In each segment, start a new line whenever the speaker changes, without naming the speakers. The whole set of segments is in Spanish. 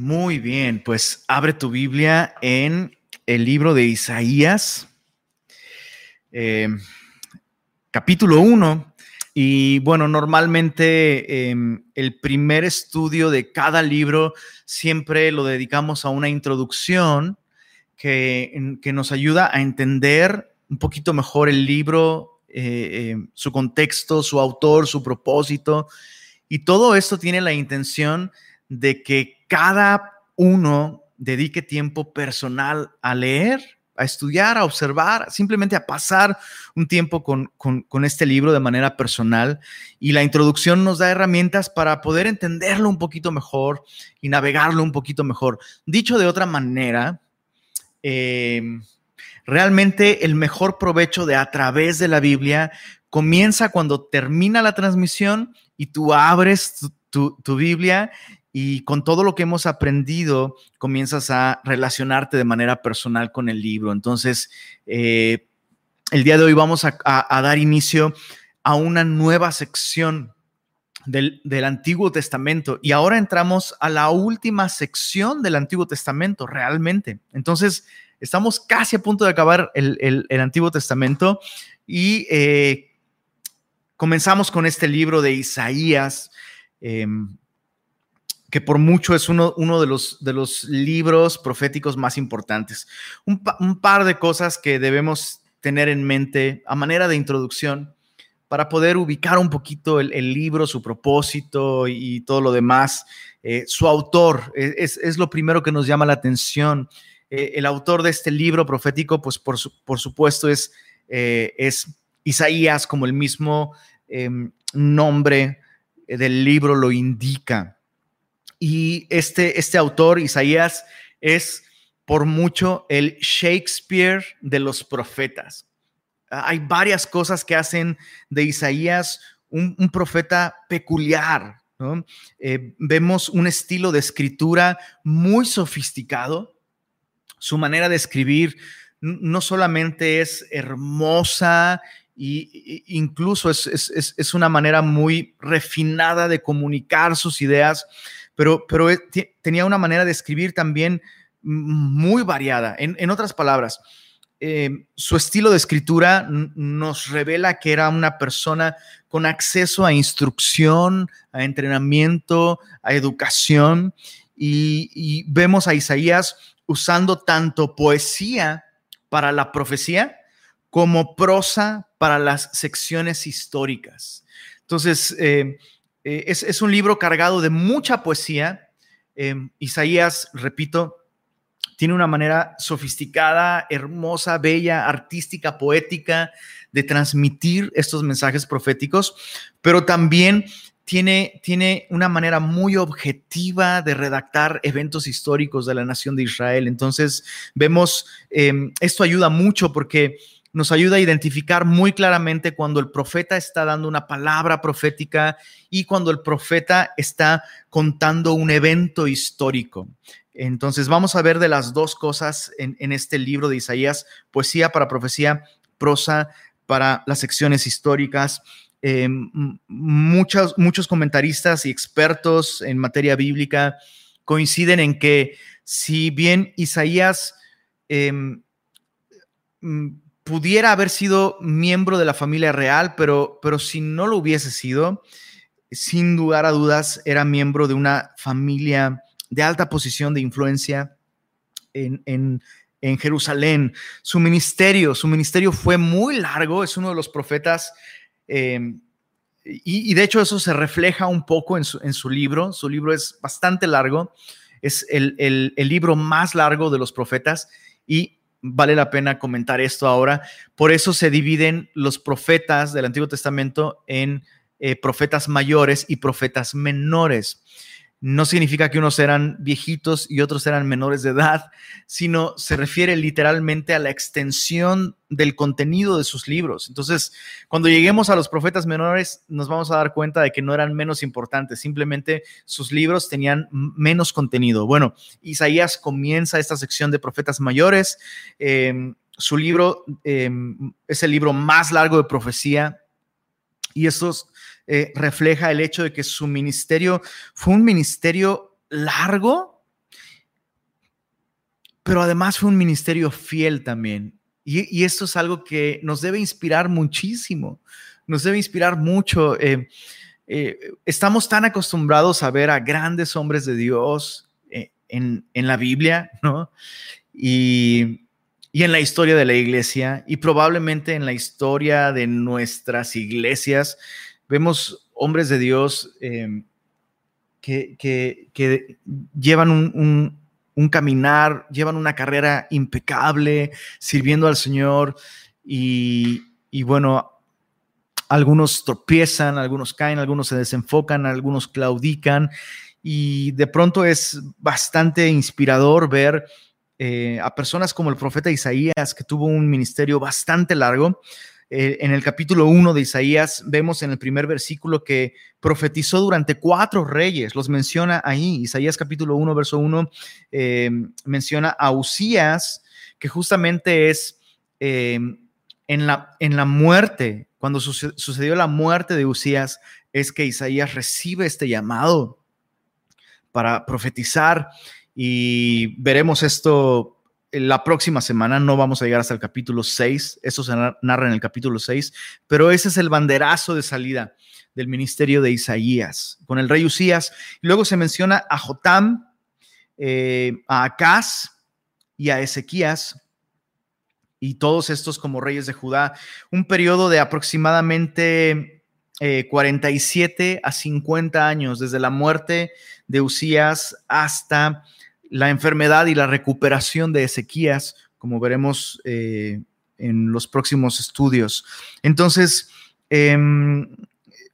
Muy bien, pues abre tu Biblia en el libro de Isaías, eh, capítulo 1. Y bueno, normalmente em, el primer estudio de cada libro siempre lo dedicamos a una introducción que, que nos ayuda a entender un poquito mejor el libro, eh, em, su contexto, su autor, su propósito. Y todo esto tiene la intención de que cada uno dedique tiempo personal a leer, a estudiar, a observar, simplemente a pasar un tiempo con, este libro de manera personal. Y la introducción nos da herramientas para poder entenderlo un poquito mejor y navegarlo un poquito mejor. Dicho de otra manera, em, realmente el mejor provecho de a través de la Biblia comienza cuando termina la transmisión y tú abres tu, tu Biblia y con todo lo que hemos aprendido comienzas a relacionarte de manera personal con el libro. Entonces, eh, el día de hoy vamos a, dar inicio a una nueva sección del, Antiguo Testamento y ahora entramos a la última sección del Antiguo Testamento, realmente. Entonces, estamos casi a punto de acabar el, Antiguo Testamento y eh, comenzamos con este libro de Isaías. Em, que por mucho es uno, uno de, los, de los libros proféticos más importantes. Un, par de cosas que debemos tener en mente a manera de introducción para poder ubicar un poquito el, libro, su propósito y, todo lo demás. Eh, su autor e, es, lo primero que nos llama la atención. Eh, el autor de este libro profético, pues por, por supuesto es, eh, es Isaías, como el mismo em, nombre del libro lo indica. Y este, este autor, Isaías, es por mucho el Shakespeare de los profetas. Hay varias cosas que hacen de Isaías un, profeta peculiar. Eh, vemos un estilo de escritura muy sofisticado. Su manera de escribir no solamente es hermosa y, incluso es, es, una manera muy refinada de comunicar sus ideas, pero, eh, tenía una manera de escribir también muy variada. En, otras palabras, em, su estilo de escritura nos revela que era una persona con acceso a instrucción, a entrenamiento, a educación, y, vemos a Isaías usando tanto poesía para la profecía como prosa para las secciones históricas. Entonces, em, eh, es, un libro cargado de mucha poesía. Em, Isaías, repito, tiene una manera sofisticada, hermosa, bella, artística, poética de transmitir estos mensajes proféticos, pero también tiene, tiene, una manera muy objetiva de redactar eventos históricos de la nación de Israel. Entonces, vemos, em, esto ayuda mucho porque nos ayuda a identificar muy claramente cuando el profeta está dando una palabra profética y cuando el profeta está contando un evento histórico. Entonces vamos a ver de las dos cosas en, este libro de Isaías, poesía para profecía, prosa para las secciones históricas. Eh, muchos, muchos comentaristas y expertos en materia bíblica coinciden en que si bien Isaías em, pudiera haber sido miembro de la familia real, pero, pero si no lo hubiese sido, sin lugar a dudas, era miembro de una familia de alta posición de influencia en, Jerusalén. Su ministerio, su ministerio fue muy largo, es uno de los profetas, em, y, de hecho eso se refleja un poco en su, en su libro. Su libro es bastante largo, es el, el libro más largo de los profetas, y vale la pena comentar esto ahora. Por eso se dividen los profetas del Antiguo Testamento en eh, profetas mayores y profetas menores no significa que unos eran viejitos y otros eran menores de edad, sino se refiere literalmente a la extensión del contenido de sus libros. Entonces, cuando lleguemos a los profetas menores, nos vamos a dar cuenta de que no eran menos importantes, simplemente sus libros tenían menos contenido. Bueno, Isaías comienza esta sección de profetas mayores. Em, su libro em, es el libro más largo de profecía y estos eh, refleja el hecho de que su ministerio fue un ministerio largo, pero además fue un ministerio fiel también. Y, esto es algo que nos debe inspirar muchísimo, nos debe inspirar mucho. Eh, eh, estamos tan acostumbrados a ver a grandes hombres de Dios en, la Biblia, ¿no? Y, en la historia de la iglesia y probablemente en la historia de nuestras iglesias. Vemos hombres de Dios que, que, llevan un, un caminar, llevan una carrera impecable, sirviendo al Señor y, bueno, algunos tropiezan, algunos caen, algunos se desenfocan, algunos claudican y de pronto es bastante inspirador ver eh, a personas como el profeta Isaías, que tuvo un ministerio bastante largo, eh, en el capítulo 1 de Isaías vemos en el primer versículo que profetizó durante cuatro reyes, los menciona ahí. Isaías capítulo 1, verso 1 eh, menciona a Usías, que justamente es eh, en, la, en la muerte, cuando sucedió la muerte de Usías, es que Isaías recibe este llamado para profetizar y veremos esto la próxima semana no vamos a llegar hasta el capítulo 6, eso se narra en el capítulo 6, pero ese es el banderazo de salida del ministerio de Isaías con el rey Usías. luego se menciona a Jotam, eh, a Acaz y a Ezequías y todos estos como reyes de Judá, un periodo de aproximadamente 47 eh, a 50 años, desde la muerte de Usías hasta la enfermedad y la recuperación de Ezequías, como veremos eh, en los próximos estudios. Entonces, em,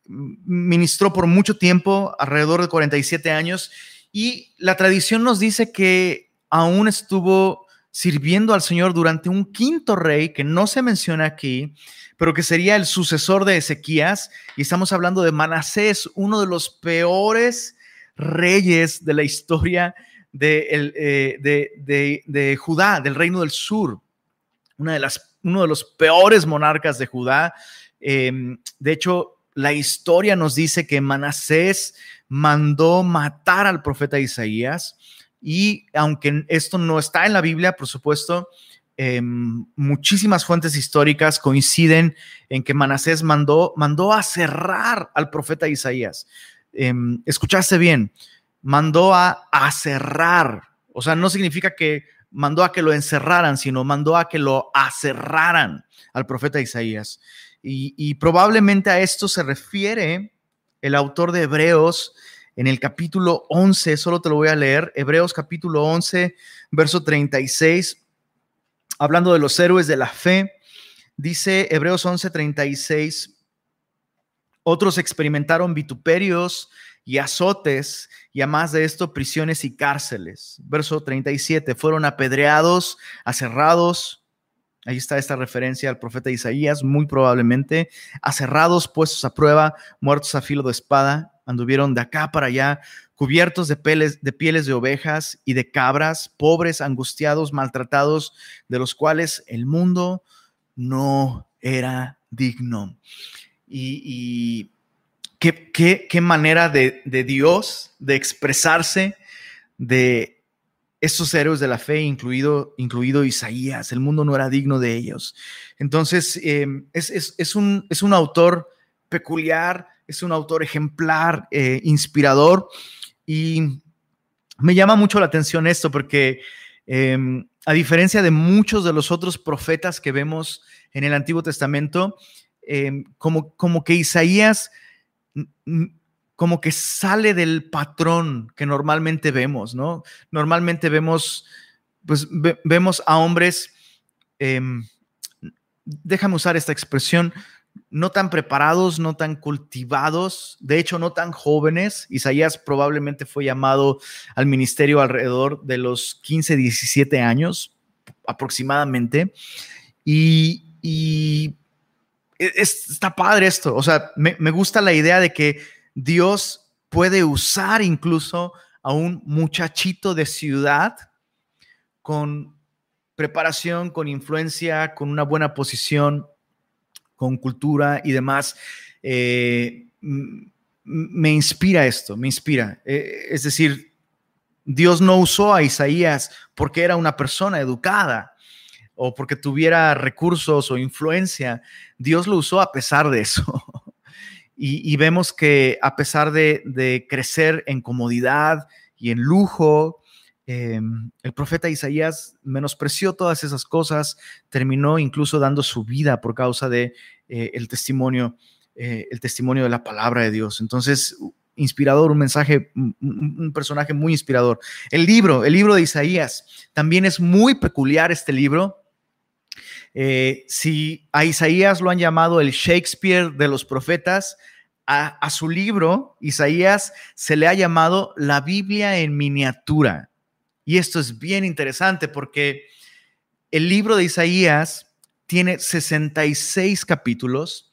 ministró por mucho tiempo, alrededor de 47 años, y la tradición nos dice que aún estuvo sirviendo al Señor durante un quinto rey que no se menciona aquí, pero que sería el sucesor de Ezequías, y estamos hablando de Manasés, uno de los peores reyes de la historia eh, de, Judá, del reino del sur, una de las, uno de los peores monarcas de Judá. Em, de hecho, la historia nos dice que Manasés mandó matar al profeta Isaías y aunque esto no está en la Biblia, por supuesto, em, muchísimas fuentes históricas coinciden en que Manasés mandó, mandó a cerrar al profeta Isaías. Em, escuchaste bien, mandó a, cerrar. O sea, no significa que mandó a que lo encerraran, sino mandó a que lo acerraran al profeta Isaías. Y, probablemente a esto se refiere el autor de Hebreos en el capítulo 11, solo te lo voy a leer, Hebreos capítulo 11, verso 36, hablando de los héroes de la fe, dice Hebreos 11, 36, otros experimentaron vituperios y azotes, y a más de esto, prisiones y cárceles. Verso 37, fueron apedreados, aserrados, ahí está esta referencia al profeta Isaías, muy probablemente, aserrados, puestos a prueba, muertos a filo de espada, anduvieron de acá para allá, cubiertos de, de pieles de ovejas y de cabras, pobres, angustiados, maltratados, de los cuales el mundo no era digno. y qué, manera de, Dios de expresarse de estos héroes de la fe, incluido, incluido Isaías. El mundo no era digno de ellos. Entonces, em, es, un, es un autor peculiar, es un autor ejemplar, eh, inspirador. Y me llama mucho la atención esto porque em, a diferencia de muchos de los otros profetas que vemos en el Antiguo Testamento, em, como, como que Isaías como que sale del patrón que normalmente vemos, ¿no? Normalmente vemos, pues vemos a hombres, em, déjame usar esta expresión, no tan preparados, no tan cultivados, de hecho no tan jóvenes. Isaías probablemente fue llamado al ministerio alrededor de los 15, 17 años aproximadamente. Y, y e, está padre esto. O sea, me, gusta la idea de que Dios puede usar incluso a un muchachito de ciudad con preparación, con influencia, con una buena posición, con cultura y demás. Eh, me inspira esto, me inspira. Eh, es decir, Dios no usó a Isaías porque era una persona educada o porque tuviera recursos o influencia. Dios lo usó a pesar de eso. Y, vemos que a pesar de, crecer en comodidad y en lujo, em, el profeta Isaías menospreció todas esas cosas, terminó incluso dando su vida por causa de eh, el testimonio, eh, el testimonio de la palabra de Dios. Entonces, inspirador, un mensaje, un, personaje muy inspirador. El libro, el libro de Isaías, también es muy peculiar este libro. Eh, si a Isaías lo han llamado el Shakespeare de los profetas, a, su libro, Isaías, se le ha llamado la Biblia en miniatura. Y esto es bien interesante porque el libro de Isaías tiene 66 capítulos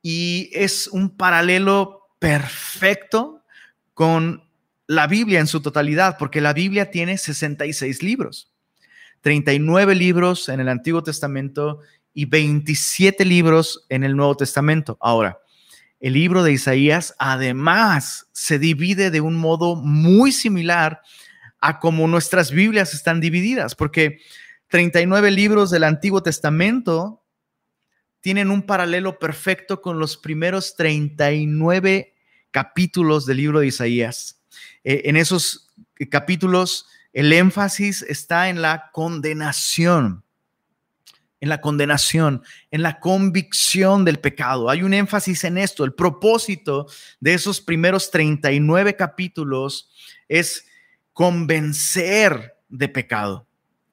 y es un paralelo perfecto con la Biblia en su totalidad, porque la Biblia tiene 66 libros. 39 libros en el Antiguo Testamento y 27 libros en el Nuevo Testamento. Ahora, el libro de Isaías además se divide de un modo muy similar a como nuestras Biblias están divididas, porque 39 libros del Antiguo Testamento tienen un paralelo perfecto con los primeros 39 capítulos del libro de Isaías. Eh, en esos capítulos el énfasis está en la condenación, en la condenación, en la convicción del pecado. Hay un énfasis en esto. El propósito de esos primeros 39 capítulos es convencer de pecado,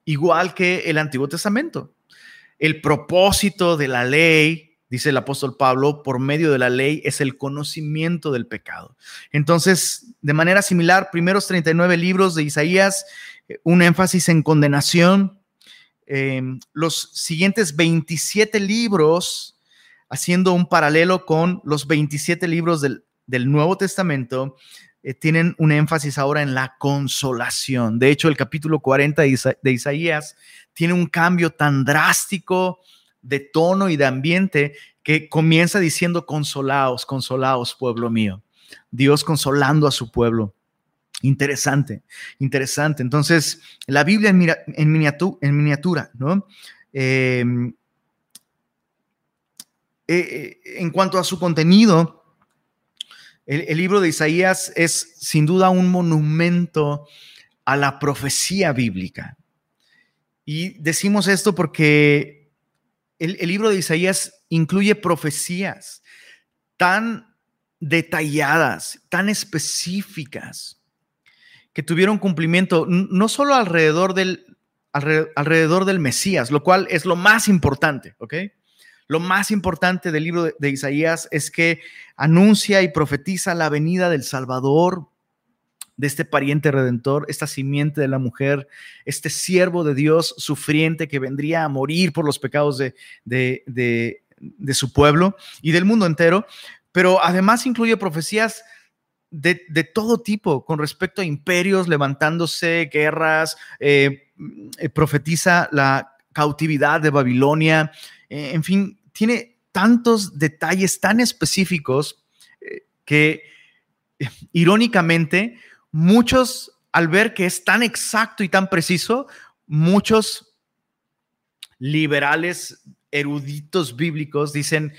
igual que el Antiguo Testamento. El propósito de la ley dice el apóstol Pablo, por medio de la ley es el conocimiento del pecado. Entonces, de manera similar, primeros 39 libros de Isaías, eh, un énfasis en condenación. Em, los siguientes 27 libros, haciendo un paralelo con los 27 libros del, Nuevo Testamento, eh, tienen un énfasis ahora en la consolación. De hecho, el capítulo 40 de Isaías tiene un cambio tan drástico de tono y de ambiente que comienza diciendo, consolaos, consolaos, pueblo mío. Dios consolando a su pueblo. Interesante, interesante. Entonces, la Biblia en, en, miniatura, ¿no? Em, eh, eh, en cuanto a su contenido, el, libro de Isaías es sin duda un monumento a la profecía bíblica. Y decimos esto porque el, libro de Isaías incluye profecías tan detalladas, tan específicas, que tuvieron cumplimiento no solo alrededor del, alrededor, del Mesías, lo cual es lo más importante, ¿ok? Lo más importante del libro de Isaías es que anuncia y profetiza la venida del Salvador, de este pariente redentor, esta simiente de la mujer, este siervo de Dios sufriente que vendría a morir por los pecados de, de, su pueblo y del mundo entero, pero además incluye profecías de, todo tipo con respecto a imperios levantándose, guerras, eh, eh, profetiza la cautividad de Babilonia, eh, en fin, tiene tantos detalles tan específicos que irónicamente muchos, al ver que es tan exacto y tan preciso, muchos liberales, eruditos bíblicos dicen,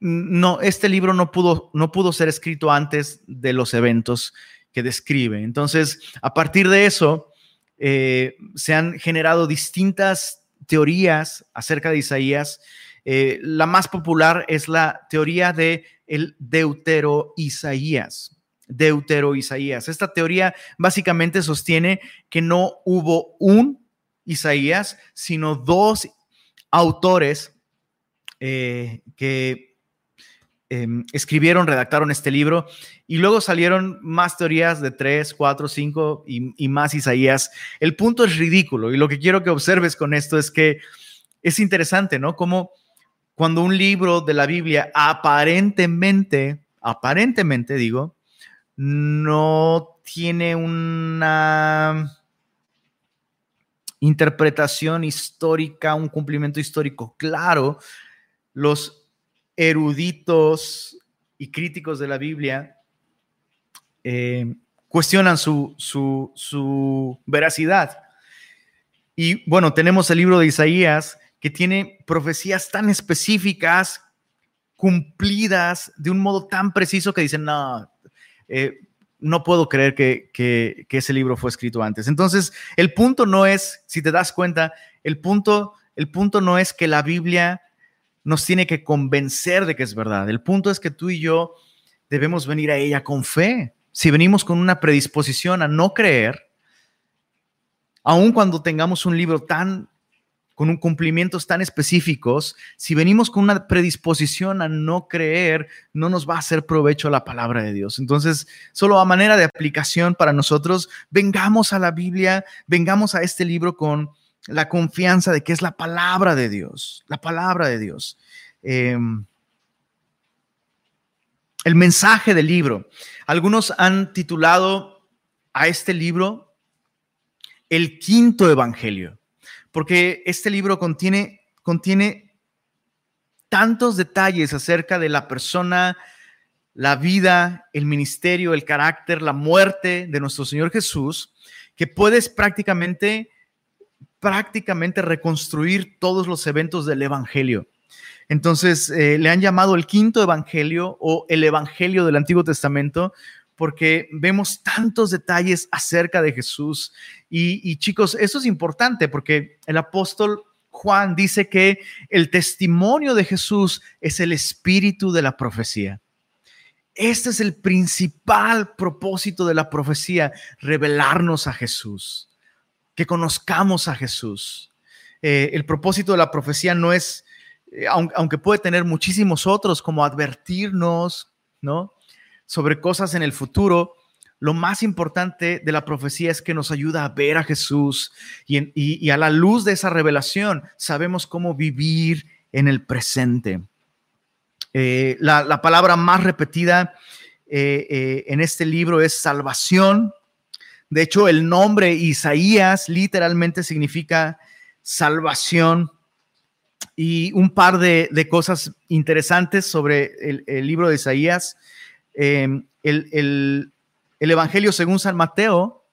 no, este libro no pudo, no pudo ser escrito antes de los eventos que describe. Entonces, a partir de eso, eh, se han generado distintas teorías acerca de Isaías. Eh, la más popular es la teoría de el Deutero Isaías. Deutero Isaías. Esta teoría básicamente sostiene que no hubo un Isaías, sino dos autores eh, que em, escribieron, redactaron este libro y luego salieron más teorías de tres, cuatro, cinco y, y más Isaías. El punto es ridículo y lo que quiero que observes con esto es que es interesante, ¿no? Como cuando un libro de la Biblia aparentemente, aparentemente digo, no tiene una interpretación histórica, un cumplimiento histórico claro, los eruditos y críticos de la Biblia eh, cuestionan su, su, su veracidad. Y bueno, tenemos el libro de Isaías que tiene profecías tan específicas, cumplidas de un modo tan preciso que dicen, no, eh, no puedo creer que, que, ese libro fue escrito antes. Entonces, el punto no es, si te das cuenta, el punto, el punto no es que la Biblia nos tiene que convencer de que es verdad. El punto es que tú y yo debemos venir a ella con fe. Si venimos con una predisposición a no creer, aun cuando tengamos un libro tan con un cumplimientos tan específicos, si venimos con una predisposición a no creer, no nos va a hacer provecho la palabra de Dios. Entonces, solo a manera de aplicación para nosotros, vengamos a la Biblia, vengamos a este libro con la confianza de que es la palabra de Dios, la palabra de Dios. Em, el mensaje del libro. Algunos han titulado a este libro el quinto evangelio, porque este libro contiene, contiene tantos detalles acerca de la persona, la vida, el ministerio, el carácter, la muerte de nuestro Señor Jesús, que puedes prácticamente, prácticamente reconstruir todos los eventos del Evangelio. Entonces, eh, le han llamado el quinto Evangelio o el Evangelio del Antiguo Testamento porque vemos tantos detalles acerca de Jesús. Y, chicos, eso es importante porque el apóstol Juan dice que el testimonio de Jesús es el espíritu de la profecía. Este es el principal propósito de la profecía, revelarnos a Jesús, que conozcamos a Jesús. Eh, el propósito de la profecía no es, eh, aunque puede tener muchísimos otros, como advertirnos, ¿no? Sobre cosas en el futuro, lo más importante de la profecía es que nos ayuda a ver a Jesús y, a la luz de esa revelación sabemos cómo vivir en el presente. Eh, la, palabra más repetida eh, eh, en este libro es salvación. De hecho, el nombre Isaías literalmente significa salvación. Y un par de, cosas interesantes sobre el libro de Isaías. Em, el, Evangelio según San Mateo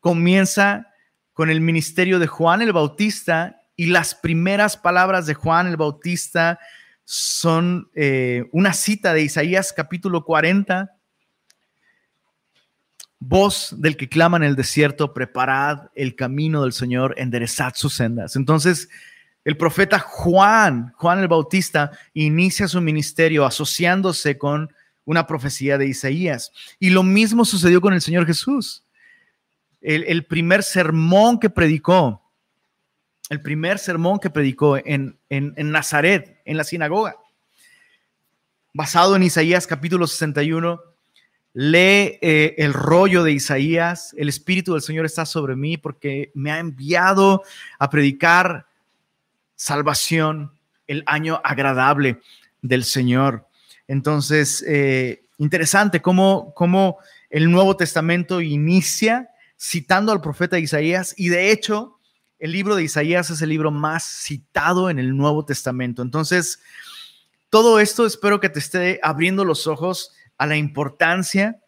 comienza con el ministerio de Juan el Bautista y las primeras palabras de Juan el Bautista son eh, una cita de Isaías capítulo 40. Voz del que clama en el desierto, preparad el camino del Señor, enderezad sus sendas. Entonces, el profeta Juan, Juan el Bautista, inicia su ministerio asociándose con una profecía de Isaías. Y lo mismo sucedió con el Señor Jesús. El, primer sermón que predicó, el primer sermón que predicó en, Nazaret, en la sinagoga, basado en Isaías capítulo 61, lee eh, el rollo de Isaías, el Espíritu del Señor está sobre mí porque me ha enviado a predicar salvación, el año agradable del Señor. Entonces, eh, interesante cómo, cómo el Nuevo Testamento inicia citando al profeta Isaías y de hecho el libro de Isaías es el libro más citado en el Nuevo Testamento. Entonces, todo esto espero que te esté abriendo los ojos a la importancia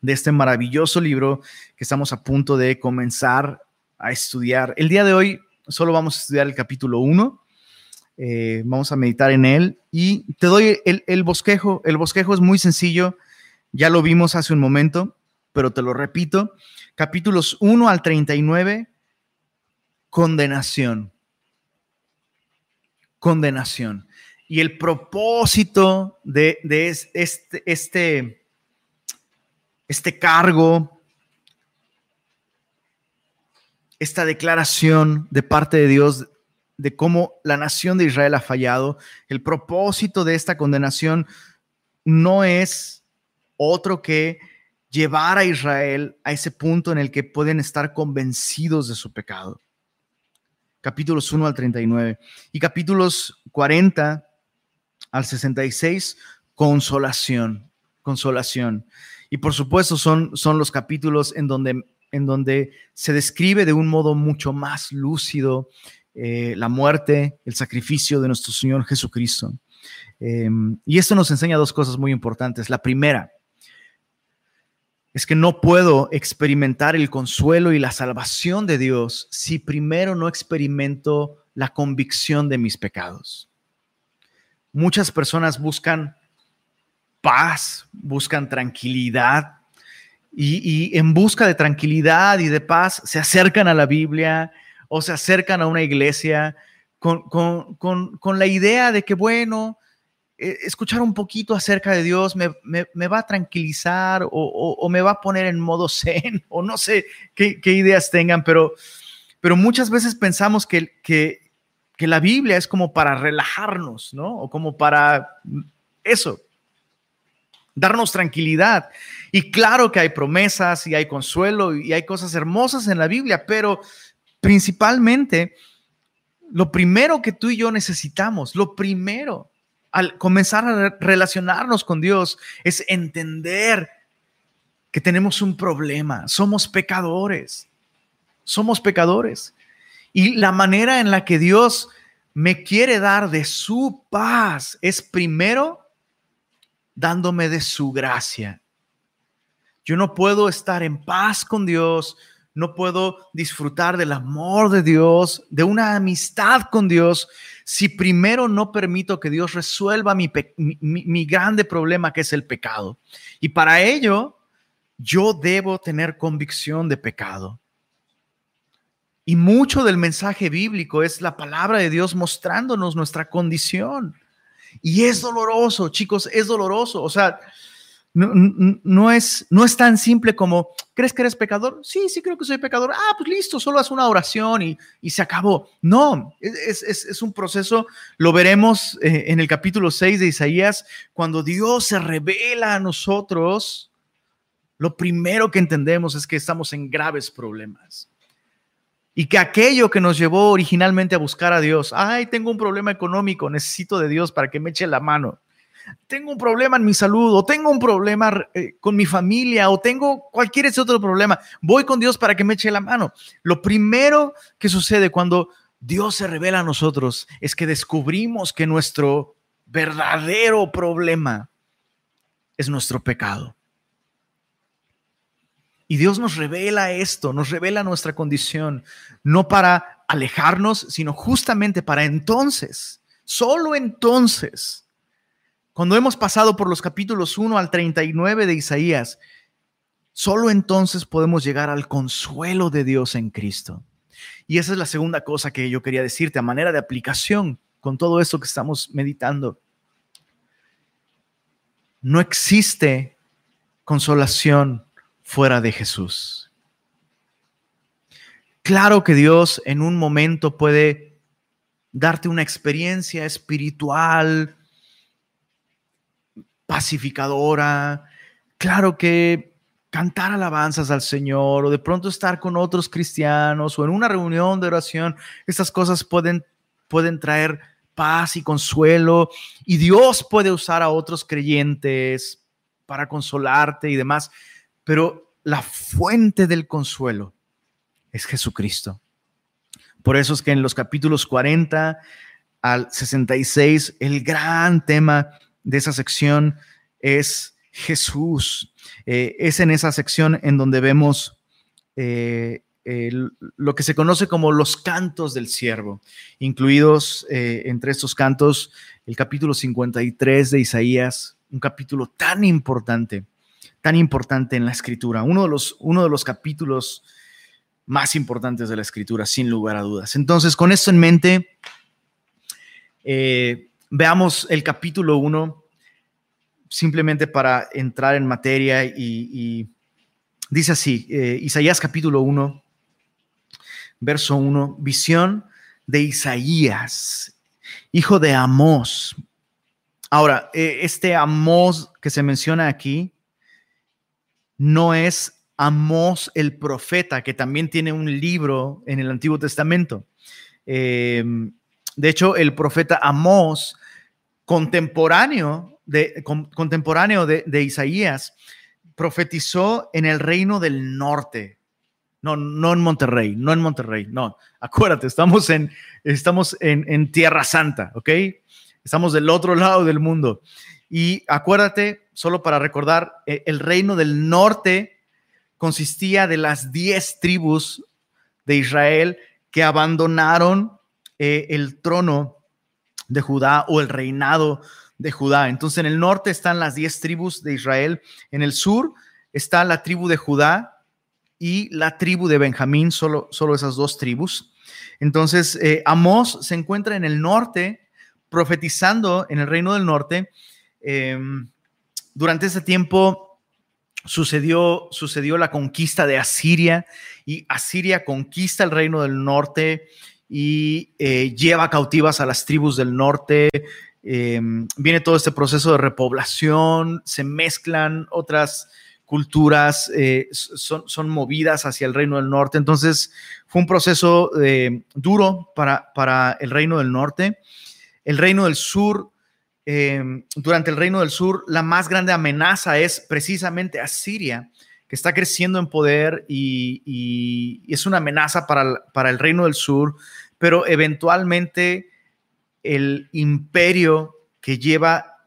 de este maravilloso libro que estamos a punto de comenzar a estudiar. El día de hoy solo vamos a estudiar el capítulo 1 eh, vamos a meditar en él y te doy el, bosquejo. El bosquejo es muy sencillo, ya lo vimos hace un momento, pero te lo repito. Capítulos 1 al 39, condenación. Condenación. Y el propósito de, este, este, este cargo, esta declaración de parte de Dios de cómo la nación de Israel ha fallado. El propósito de esta condenación no es otro que llevar a Israel a ese punto en el que pueden estar convencidos de su pecado. Capítulos 1 al 39 y capítulos 40 al 66, consolación, consolación. Y por supuesto son, son los capítulos en donde, en donde se describe de un modo mucho más lúcido eh, la muerte, el sacrificio de nuestro Señor Jesucristo. Em, y esto nos enseña dos cosas muy importantes. La primera, es que no puedo experimentar el consuelo y la salvación de Dios si primero no experimento la convicción de mis pecados. Muchas personas buscan paz, buscan tranquilidad y, en busca de tranquilidad y de paz se acercan a la Biblia o se acercan a una iglesia con, con la idea de que, bueno, eh, escuchar un poquito acerca de Dios me, va a tranquilizar o, me va a poner en modo zen o no sé qué, ideas tengan, pero, pero muchas veces pensamos que, que, que, la Biblia es como para relajarnos, ¿no? O como para eso, darnos tranquilidad. Y claro que hay promesas y hay consuelo y hay cosas hermosas en la Biblia, pero principalmente lo primero que tú y yo necesitamos, lo primero al comenzar a relacionarnos con Dios es entender que tenemos un problema, somos pecadores, somos pecadores. Y la manera en la que Dios me quiere dar de su paz es primero dándome de su gracia. Yo no puedo estar en paz con Dios, no puedo disfrutar del amor de Dios, de una amistad con Dios, si primero no permito que Dios resuelva mi, grande problema que es el pecado. Y para ello, yo debo tener convicción de pecado. Y mucho del mensaje bíblico es la palabra de Dios mostrándonos nuestra condición. Y es doloroso, chicos, es doloroso. O sea, no, es, no es tan simple como, ¿crees que eres pecador? Sí, sí creo que soy pecador. Ah, pues listo, solo haz una oración y, se acabó. No, es, un proceso, lo veremos eh, en el capítulo 6 de Isaías, cuando Dios se revela a nosotros, lo primero que entendemos es que estamos en graves problemas. Y que aquello que nos llevó originalmente a buscar a Dios, ay, tengo un problema económico, necesito de Dios para que me eche la mano tengo un problema en mi salud o tengo un problema eh, con mi familia o tengo cualquier ese otro problema, voy con Dios para que me eche la mano. Lo primero que sucede cuando Dios se revela a nosotros es que descubrimos que nuestro verdadero problema es nuestro pecado. Y Dios nos revela esto, nos revela nuestra condición, no para alejarnos, sino justamente para entonces, solo entonces, cuando hemos pasado por los capítulos 1 al 39 de Isaías, solo entonces podemos llegar al consuelo de Dios en Cristo. Y esa es la segunda cosa que yo quería decirte a manera de aplicación con todo esto que estamos meditando. No existe consolación fuera de Jesús. Claro que Dios en un momento puede darte una experiencia espiritual pacificadora. Claro que cantar alabanzas al Señor o de pronto estar con otros cristianos o en una reunión de oración, estas cosas pueden, pueden traer paz y consuelo y Dios puede usar a otros creyentes para consolarte y demás, pero la fuente del consuelo es Jesucristo. Por eso es que en los capítulos 40 al 66, el gran tema de esa sección es Jesús. Eh, es en esa sección en donde vemos eh, lo que se conoce como los cantos del siervo, incluidos eh, entre estos cantos el capítulo 53 de Isaías, un capítulo tan importante, tan importante en la escritura, uno de los, uno de los capítulos más importantes de la escritura, sin lugar a dudas. Entonces, con esto en mente, veamos el capítulo 1, simplemente para entrar en materia y, dice así, eh, Isaías capítulo 1, verso 1, visión de Isaías, hijo de Amós. Ahora, eh, este Amós que se menciona aquí no es Amós el profeta, que también tiene un libro en el Antiguo Testamento. Eh, de hecho, el profeta Amós, contemporáneo de, contemporáneo de, Isaías, profetizó en el reino del norte. No, no en Monterrey, no en Monterrey, no. Acuérdate, estamos en, estamos en, Tierra Santa, ¿ok? Estamos del otro lado del mundo. Y acuérdate, solo para recordar, e, el reino del norte consistía de las diez tribus de Israel que abandonaron eh, el trono de Judá o el reinado de Judá. Entonces en el norte están las diez tribus de Israel, en el sur está la tribu de Judá y la tribu de Benjamín, solo, solo esas dos tribus. Entonces eh, Amós se encuentra en el norte, profetizando en el reino del norte. Em, durante ese tiempo sucedió, sucedió la conquista de Asiria y Asiria conquista el reino del norte y eh, lleva cautivas a las tribus del norte. Em, viene todo este proceso de repoblación, se mezclan otras culturas, eh, son, son, movidas hacia el reino del norte. Entonces fue un proceso eh, duro para, para, el reino del norte. El reino del sur, em, durante el reino del sur, la más grande amenaza es precisamente Asiria que está creciendo en poder y, es una amenaza para, el reino del sur, pero eventualmente el imperio que lleva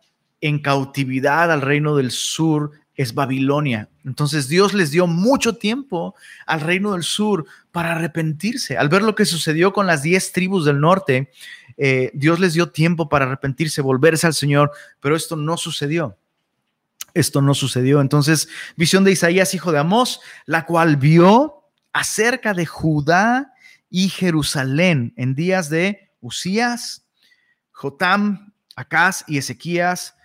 en cautividad al reino del sur es Babilonia. Entonces Dios les dio mucho tiempo al reino del sur para arrepentirse. Al ver lo que sucedió con las diez tribus del norte, eh, Dios les dio tiempo para arrepentirse, volverse al Señor, pero esto no sucedió esto no sucedió. Entonces, visión de Isaías, hijo de Amós, la cual vio acerca de Judá y Jerusalén en días de Usías, Jotam, Acaz y Ezequías,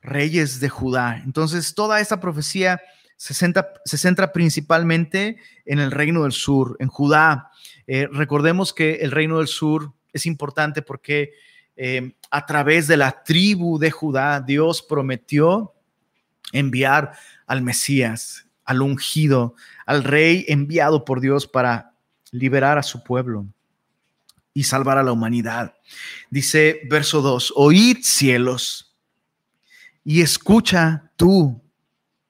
reyes de Judá. Entonces, toda esta profecía se centra, principalmente en el reino del sur, en Judá. Eh, recordemos que el reino del sur es importante porque eh, a través de la tribu de Judá, Dios prometió enviar al Mesías, al ungido, al rey enviado por Dios para liberar a su pueblo y salvar a la humanidad. Dice verso 2, oíd cielos y escucha tú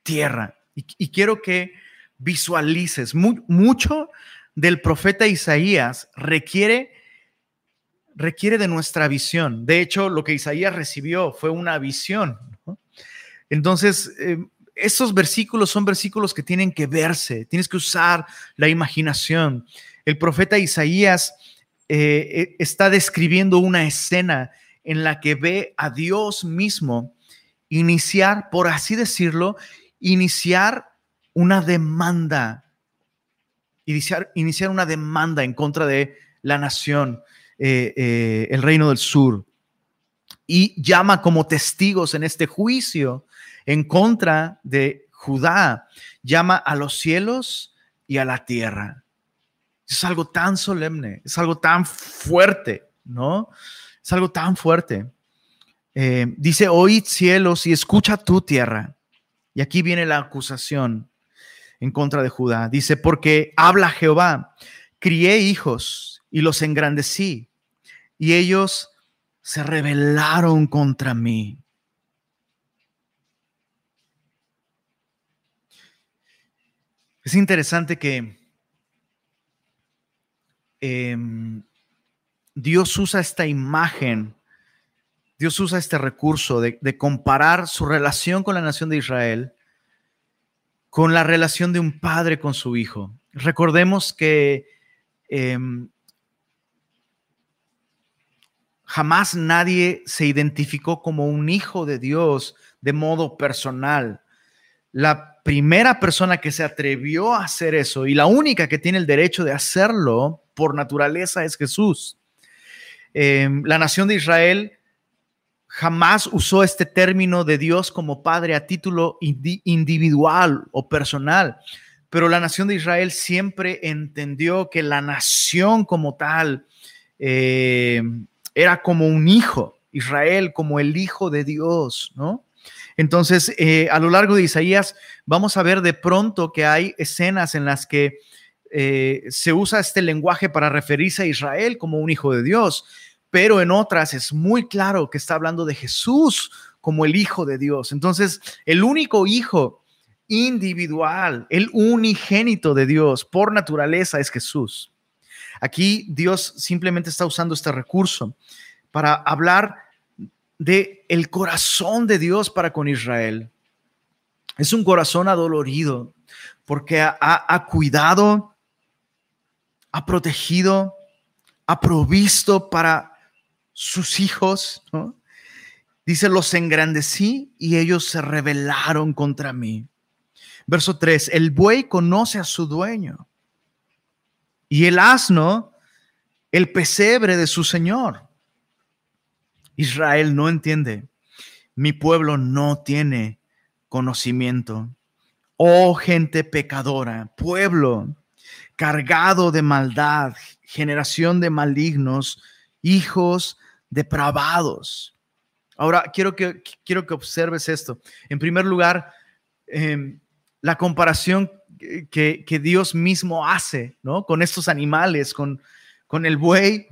tierra. Y, quiero que visualices mucho del profeta Isaías requiere requiere de nuestra visión. De hecho, lo que Isaías recibió fue una visión. Entonces, eh, esos versículos son versículos que tienen que verse, tienes que usar la imaginación. El profeta Isaías eh, eh, está describiendo una escena en la que ve a Dios mismo iniciar, por así decirlo, iniciar una demanda, iniciar, iniciar una demanda en contra de la nación, el reino del sur, y llama como testigos en este juicio en contra de Judá, llama a los cielos y a la tierra. Es algo tan solemne, es algo tan fuerte, ¿no? Es algo tan fuerte. Eh, dice, oíd cielos y escucha tu tierra. Y aquí viene la acusación en contra de Judá. Dice, porque habla Jehová, crié hijos y los engrandecí, y ellos se rebelaron contra mí. Es interesante que em, Dios usa esta imagen, Dios usa este recurso de, comparar su relación con la nación de Israel con la relación de un padre con su hijo. Recordemos que em, jamás nadie se identificó como un hijo de Dios de modo personal. La primera persona que se atrevió a hacer eso y la única que tiene el derecho de hacerlo por naturaleza es Jesús. Em, la nación de Israel jamás usó este término de Dios como Padre a título individual o personal, pero la nación de Israel siempre entendió que la nación como tal em, era como un hijo, Israel como el hijo de Dios, ¿no? Entonces, eh, a lo largo de Isaías, vamos a ver de pronto que hay escenas en las que eh, se usa este lenguaje para referirse a Israel como un hijo de Dios, pero en otras es muy claro que está hablando de Jesús como el hijo de Dios. Entonces, el único hijo individual, el unigénito de Dios por naturaleza es Jesús. Aquí Dios simplemente está usando este recurso para hablar de el corazón de Dios para con Israel. Es un corazón adolorido porque ha, cuidado, ha protegido, ha provisto para sus hijos. Dice, los engrandecí y ellos se rebelaron contra mí. Verso 3, el buey conoce a su dueño y el asno el pesebre de su Señor. Israel no entiende. Mi pueblo no tiene conocimiento. Oh gente pecadora, pueblo cargado de maldad, generación de malignos, hijos depravados. Ahora, quiero que, quiero que observes esto. En primer lugar, em, la comparación que, que, Dios mismo hace, ¿no? Con estos animales, con, con el buey,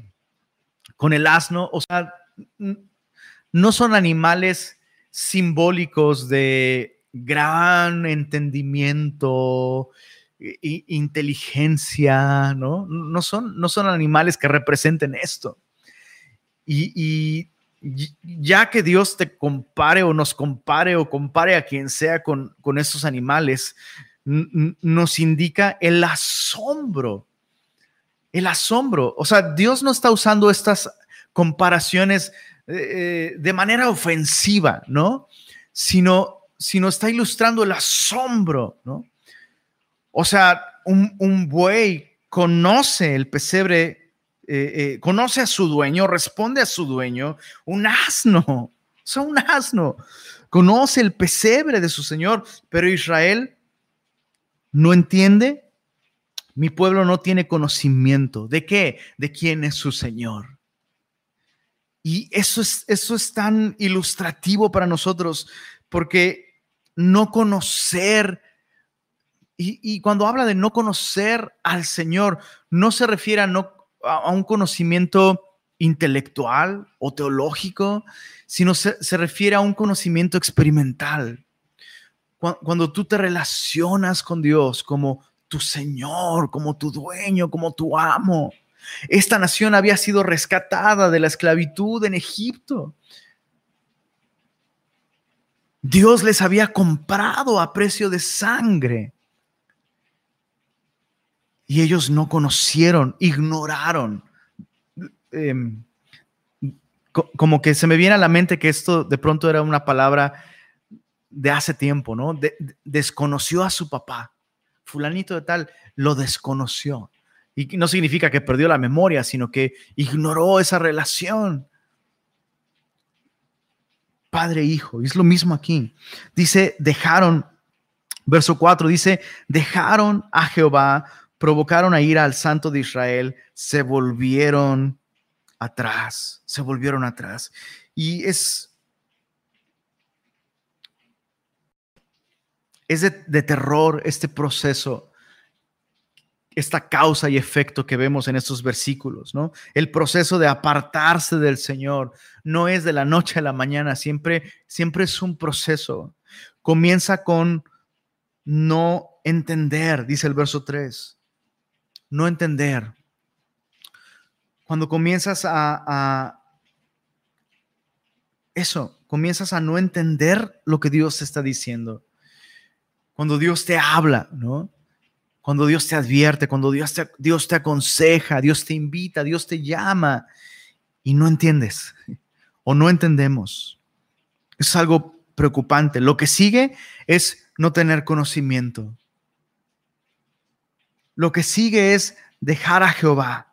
con el asno. O sea, no son animales simbólicos de gran entendimiento, inteligencia, ¿no? No son, no son animales que representen esto. Y, ya que Dios te compare o nos compare o compare a quien sea con, con estos animales, nos indica el asombro, el asombro. O sea, Dios no está usando estas comparaciones eh, eh, de manera ofensiva, ¿no? Sino sino está ilustrando el asombro, ¿no? O sea, un, buey conoce el pesebre, eh, conoce a su dueño, responde a su dueño, un asno, o sea, un asno, conoce el pesebre de su Señor, pero Israel no entiende, mi pueblo no tiene conocimiento. ¿De qué? De quién es su Señor. Y eso es, eso es tan ilustrativo para nosotros, porque no conocer. Y, cuando habla de no conocer al Señor, no se refiere a, a, un conocimiento intelectual o teológico, sino se, refiere a un conocimiento experimental. Cuando tú te relacionas con Dios como tu Señor, como tu dueño, como tu amo. Esta nación había sido rescatada de la esclavitud en Egipto. Dios les había comprado a precio de sangre. Y ellos no conocieron, ignoraron. Em, como que se me viene a la mente que esto de pronto era una palabra de hace tiempo, ¿no? desconoció a su papá. Fulanito de tal lo desconoció. Y no significa que perdió la memoria, sino que ignoró esa relación padre hijo. Y es lo mismo aquí. Dice, dejaron, verso 4 dice, dejaron a Jehová, provocaron a ir al santo de Israel, se volvieron atrás, se volvieron atrás. Y es, es de terror este proceso esta causa y efecto que vemos en estos versículos, ¿no? El proceso de apartarse del Señor no es de la noche a la mañana, siempre, siempre es un proceso. Comienza con no entender, dice el verso 3, no entender. Cuando comienzas a, a eso, comienzas a no entender lo que Dios te está diciendo. Cuando Dios te habla, ¿no? Cuando Dios te advierte, cuando Dios te, Dios te aconseja, Dios te invita, Dios te llama y no entiendes o no entendemos. Es algo preocupante. Lo que sigue es no tener conocimiento. Lo que sigue es dejar a Jehová.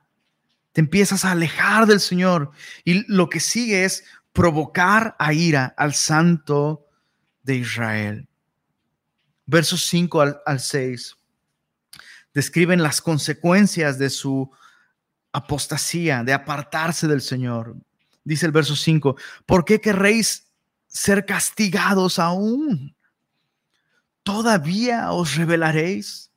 Te empiezas a alejar del Señor y lo que sigue es provocar a ira al santo de Israel. Versos 5 al, al 6 describen las consecuencias de su apostasía, de apartarse del Señor. Dice el verso 5, ¿por qué querréis ser castigados aún? ¿Todavía os revelaréis?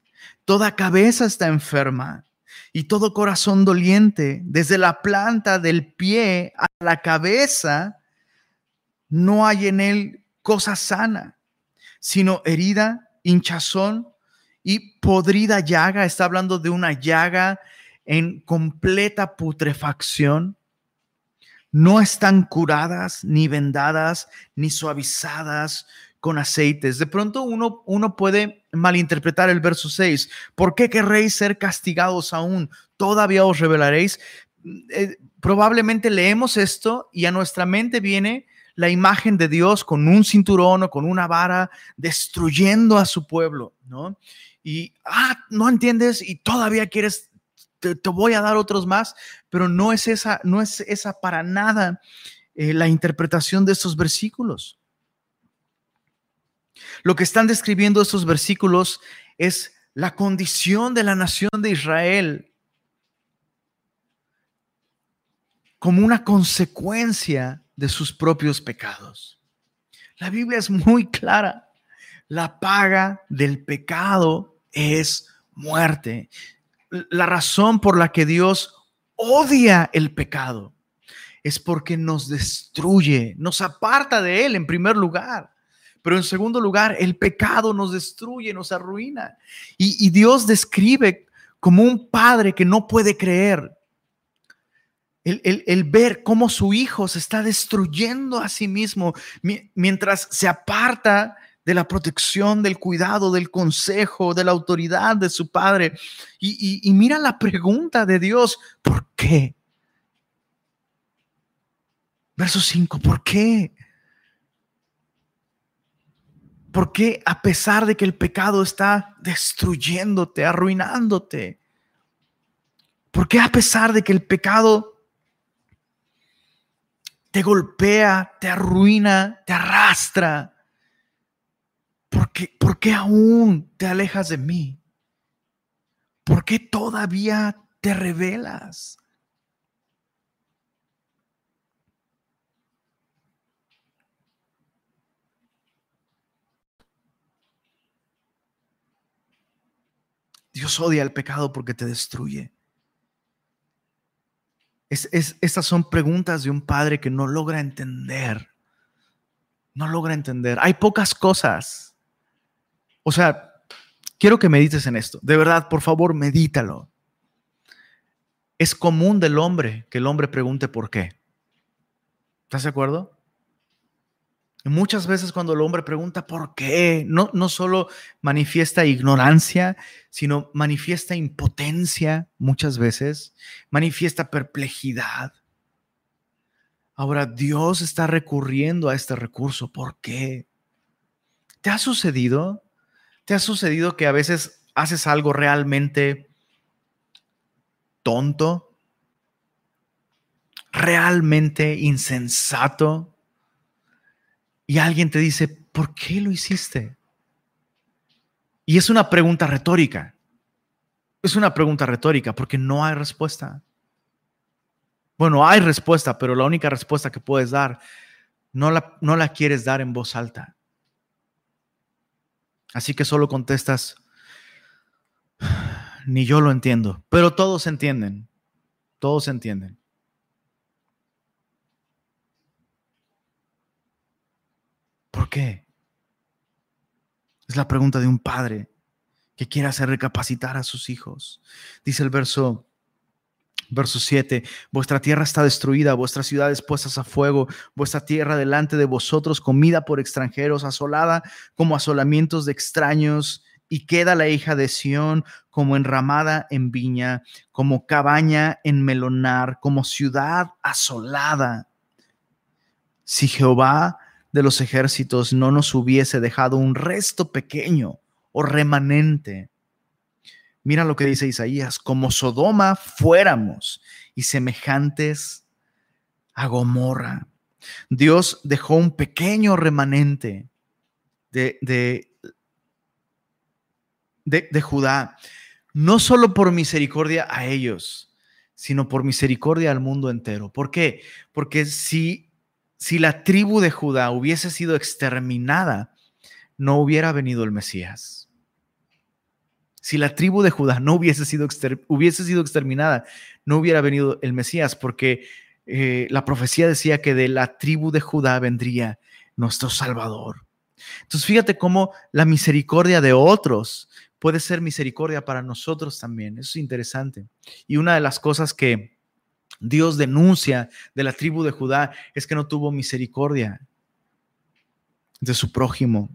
Toda cabeza está enferma y todo corazón doliente, desde la planta del pie a la cabeza, no hay en él cosa sana, sino herida, hinchazón y podrida llaga, está hablando de una llaga en completa putrefacción. No están curadas, ni vendadas, ni suavizadas con aceites. De pronto uno, uno puede malinterpretar el verso 6. ¿Por qué querréis ser castigados aún? ¿Todavía os revelaréis? Eh, probablemente leemos esto y a nuestra mente viene la imagen de Dios con un cinturón o con una vara destruyendo a su pueblo, ¿no? Y, ah, no entiendes y todavía quieres, te, voy a dar otros más, pero no es esa, no es esa para nada eh, la interpretación de estos versículos. Lo que están describiendo estos versículos es la condición de la nación de Israel como una consecuencia de sus propios pecados. La Biblia es muy clara. La paga del pecado es muerte. La razón por la que Dios odia el pecado es porque nos destruye, nos aparta de Él en primer lugar. Pero en segundo lugar, el pecado nos destruye, nos arruina. Y, Dios describe como un padre que no puede creer. El, ver cómo su hijo se está destruyendo a sí mismo mientras se aparta de la protección, del cuidado, del consejo, de la autoridad de su padre. Y, y mira la pregunta de Dios, ¿por qué? Verso 5, ¿por qué? ¿Por qué a pesar de que el pecado está destruyéndote, arruinándote? ¿Por qué a pesar de que el pecado te golpea, te arruina, te arrastra? ¿Por qué, ¿Por qué aún te alejas de mí? ¿Por qué todavía te rebelas? Dios odia el pecado porque te destruye. Es, estas son preguntas de un padre que no logra entender. No logra entender. Hay pocas cosas. O sea, quiero que medites en esto. De verdad, por favor, medítalo. Es común del hombre que el hombre pregunte por qué. ¿Estás de acuerdo? muchas veces cuando el hombre pregunta por qué, no, no solo manifiesta ignorancia, sino manifiesta impotencia muchas veces, manifiesta perplejidad. Ahora Dios está recurriendo a este recurso. ¿Por qué? ¿Te ha sucedido? ¿Te ha sucedido que a veces haces algo realmente tonto? realmente insensato y alguien te dice, ¿por qué lo hiciste? Y es una pregunta retórica. Es una pregunta retórica porque no hay respuesta. Bueno, hay respuesta, pero la única respuesta que puedes dar no la, no la quieres dar en voz alta. Así que solo contestas, ni yo lo entiendo, pero todos entienden, todos entienden. ¿Por qué? Es la pregunta de un padre que quiere hacer recapacitar a sus hijos. Dice el verso Verso 7, vuestra tierra está destruida, vuestras ciudades puestas a fuego, vuestra tierra delante de vosotros comida por extranjeros, asolada como asolamientos de extraños, y queda la hija de Sión como enramada en viña, como cabaña en melonar, como ciudad asolada. Si Jehová de los ejércitos no nos hubiese dejado un resto pequeño o remanente. Mira lo que dice Isaías, como Sodoma fuéramos y semejantes a Gomorra. Dios dejó un pequeño remanente de, de, de, Judá, no solo por misericordia a ellos, sino por misericordia al mundo entero. ¿Por qué? Porque si si la tribu de Judá hubiese sido exterminada, no hubiera venido el Mesías. Si la tribu de Judá no hubiese sido, hubiese sido exterminada, no hubiera venido el Mesías, porque eh, la profecía decía que de la tribu de Judá vendría nuestro Salvador. Entonces fíjate cómo la misericordia de otros puede ser misericordia para nosotros también. Eso es interesante. Y una de las cosas que Dios denuncia de la tribu de Judá es que no tuvo misericordia. de su prójimo.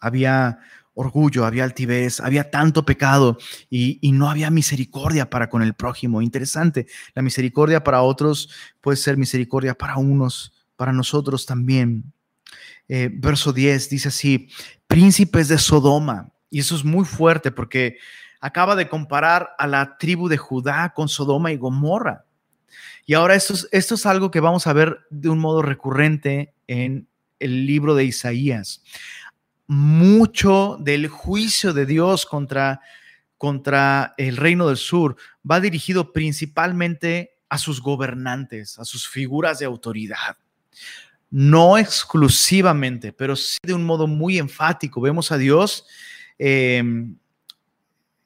Había orgullo, había altivez, había tanto pecado y, no había misericordia para con el prójimo. Interesante, la misericordia para otros puede ser misericordia para unos, para nosotros también. Eh, verso 10 dice así, príncipes de Sodoma. Y eso es muy fuerte porque acaba de comparar a la tribu de Judá con Sodoma y Gomorra. Y ahora esto es, esto es algo que vamos a ver de un modo recurrente en el libro de Isaías mucho del juicio de Dios contra, contra el reino del sur va dirigido principalmente a sus gobernantes, a sus figuras de autoridad. No exclusivamente, pero sí de un modo muy enfático. Vemos a Dios em,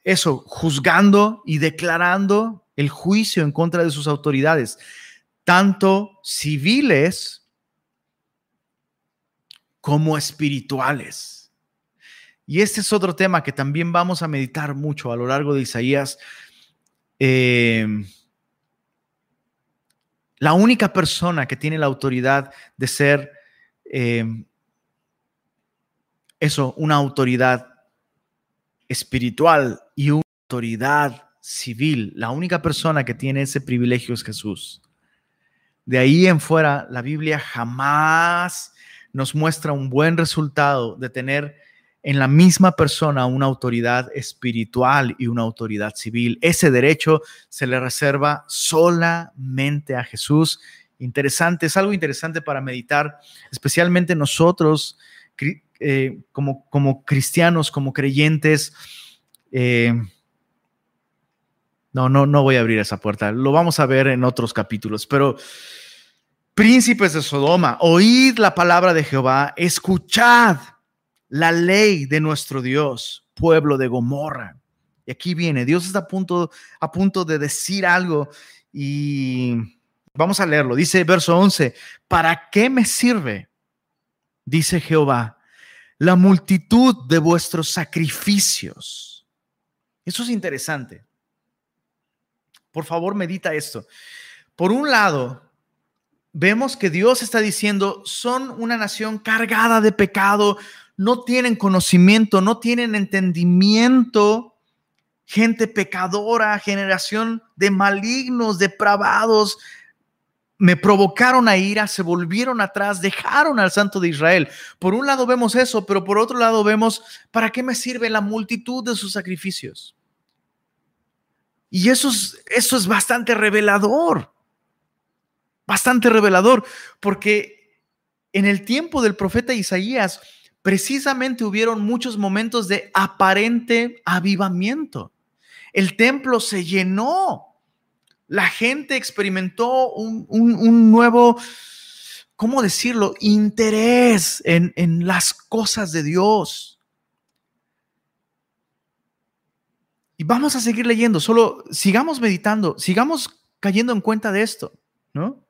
eso, juzgando y declarando el juicio en contra de sus autoridades, tanto civiles como espirituales. Y este es otro tema que también vamos a meditar mucho a lo largo de Isaías. Eh, la única persona que tiene la autoridad de ser eh, eso, una autoridad espiritual y una autoridad civil, la única persona que tiene ese privilegio es Jesús. De ahí en fuera, la Biblia jamás nos muestra un buen resultado de tener en la misma persona una autoridad espiritual y una autoridad civil. Ese derecho se le reserva solamente a Jesús. Interesante, es algo interesante para meditar, especialmente nosotros eh, como, como, cristianos, como creyentes. Eh, no, no, no voy a abrir esa puerta. Lo vamos a ver en otros capítulos, pero príncipes de Sodoma, oíd la palabra de Jehová, escuchad la ley de nuestro Dios, pueblo de Gomorra. Y aquí viene, Dios está a punto, a punto de decir algo y vamos a leerlo. Dice verso 11, ¿para qué me sirve? Dice Jehová, la multitud de vuestros sacrificios. Eso es interesante. Por favor, medita esto. Por un lado, vemos que Dios está diciendo, son una nación cargada de pecado, no tienen conocimiento, no tienen entendimiento, gente pecadora, generación de malignos, depravados, me provocaron a ira, se volvieron atrás, dejaron al Santo de Israel. Por un lado vemos eso, pero por otro lado vemos, ¿para qué me sirve la multitud de sus sacrificios? Y eso es, eso es bastante revelador bastante revelador, porque en el tiempo del profeta Isaías, precisamente hubieron muchos momentos de aparente avivamiento. El templo se llenó, la gente experimentó un, nuevo, ¿cómo decirlo?, interés en, en las cosas de Dios. Y vamos a seguir leyendo, solo sigamos meditando, sigamos cayendo en cuenta de esto, ¿no?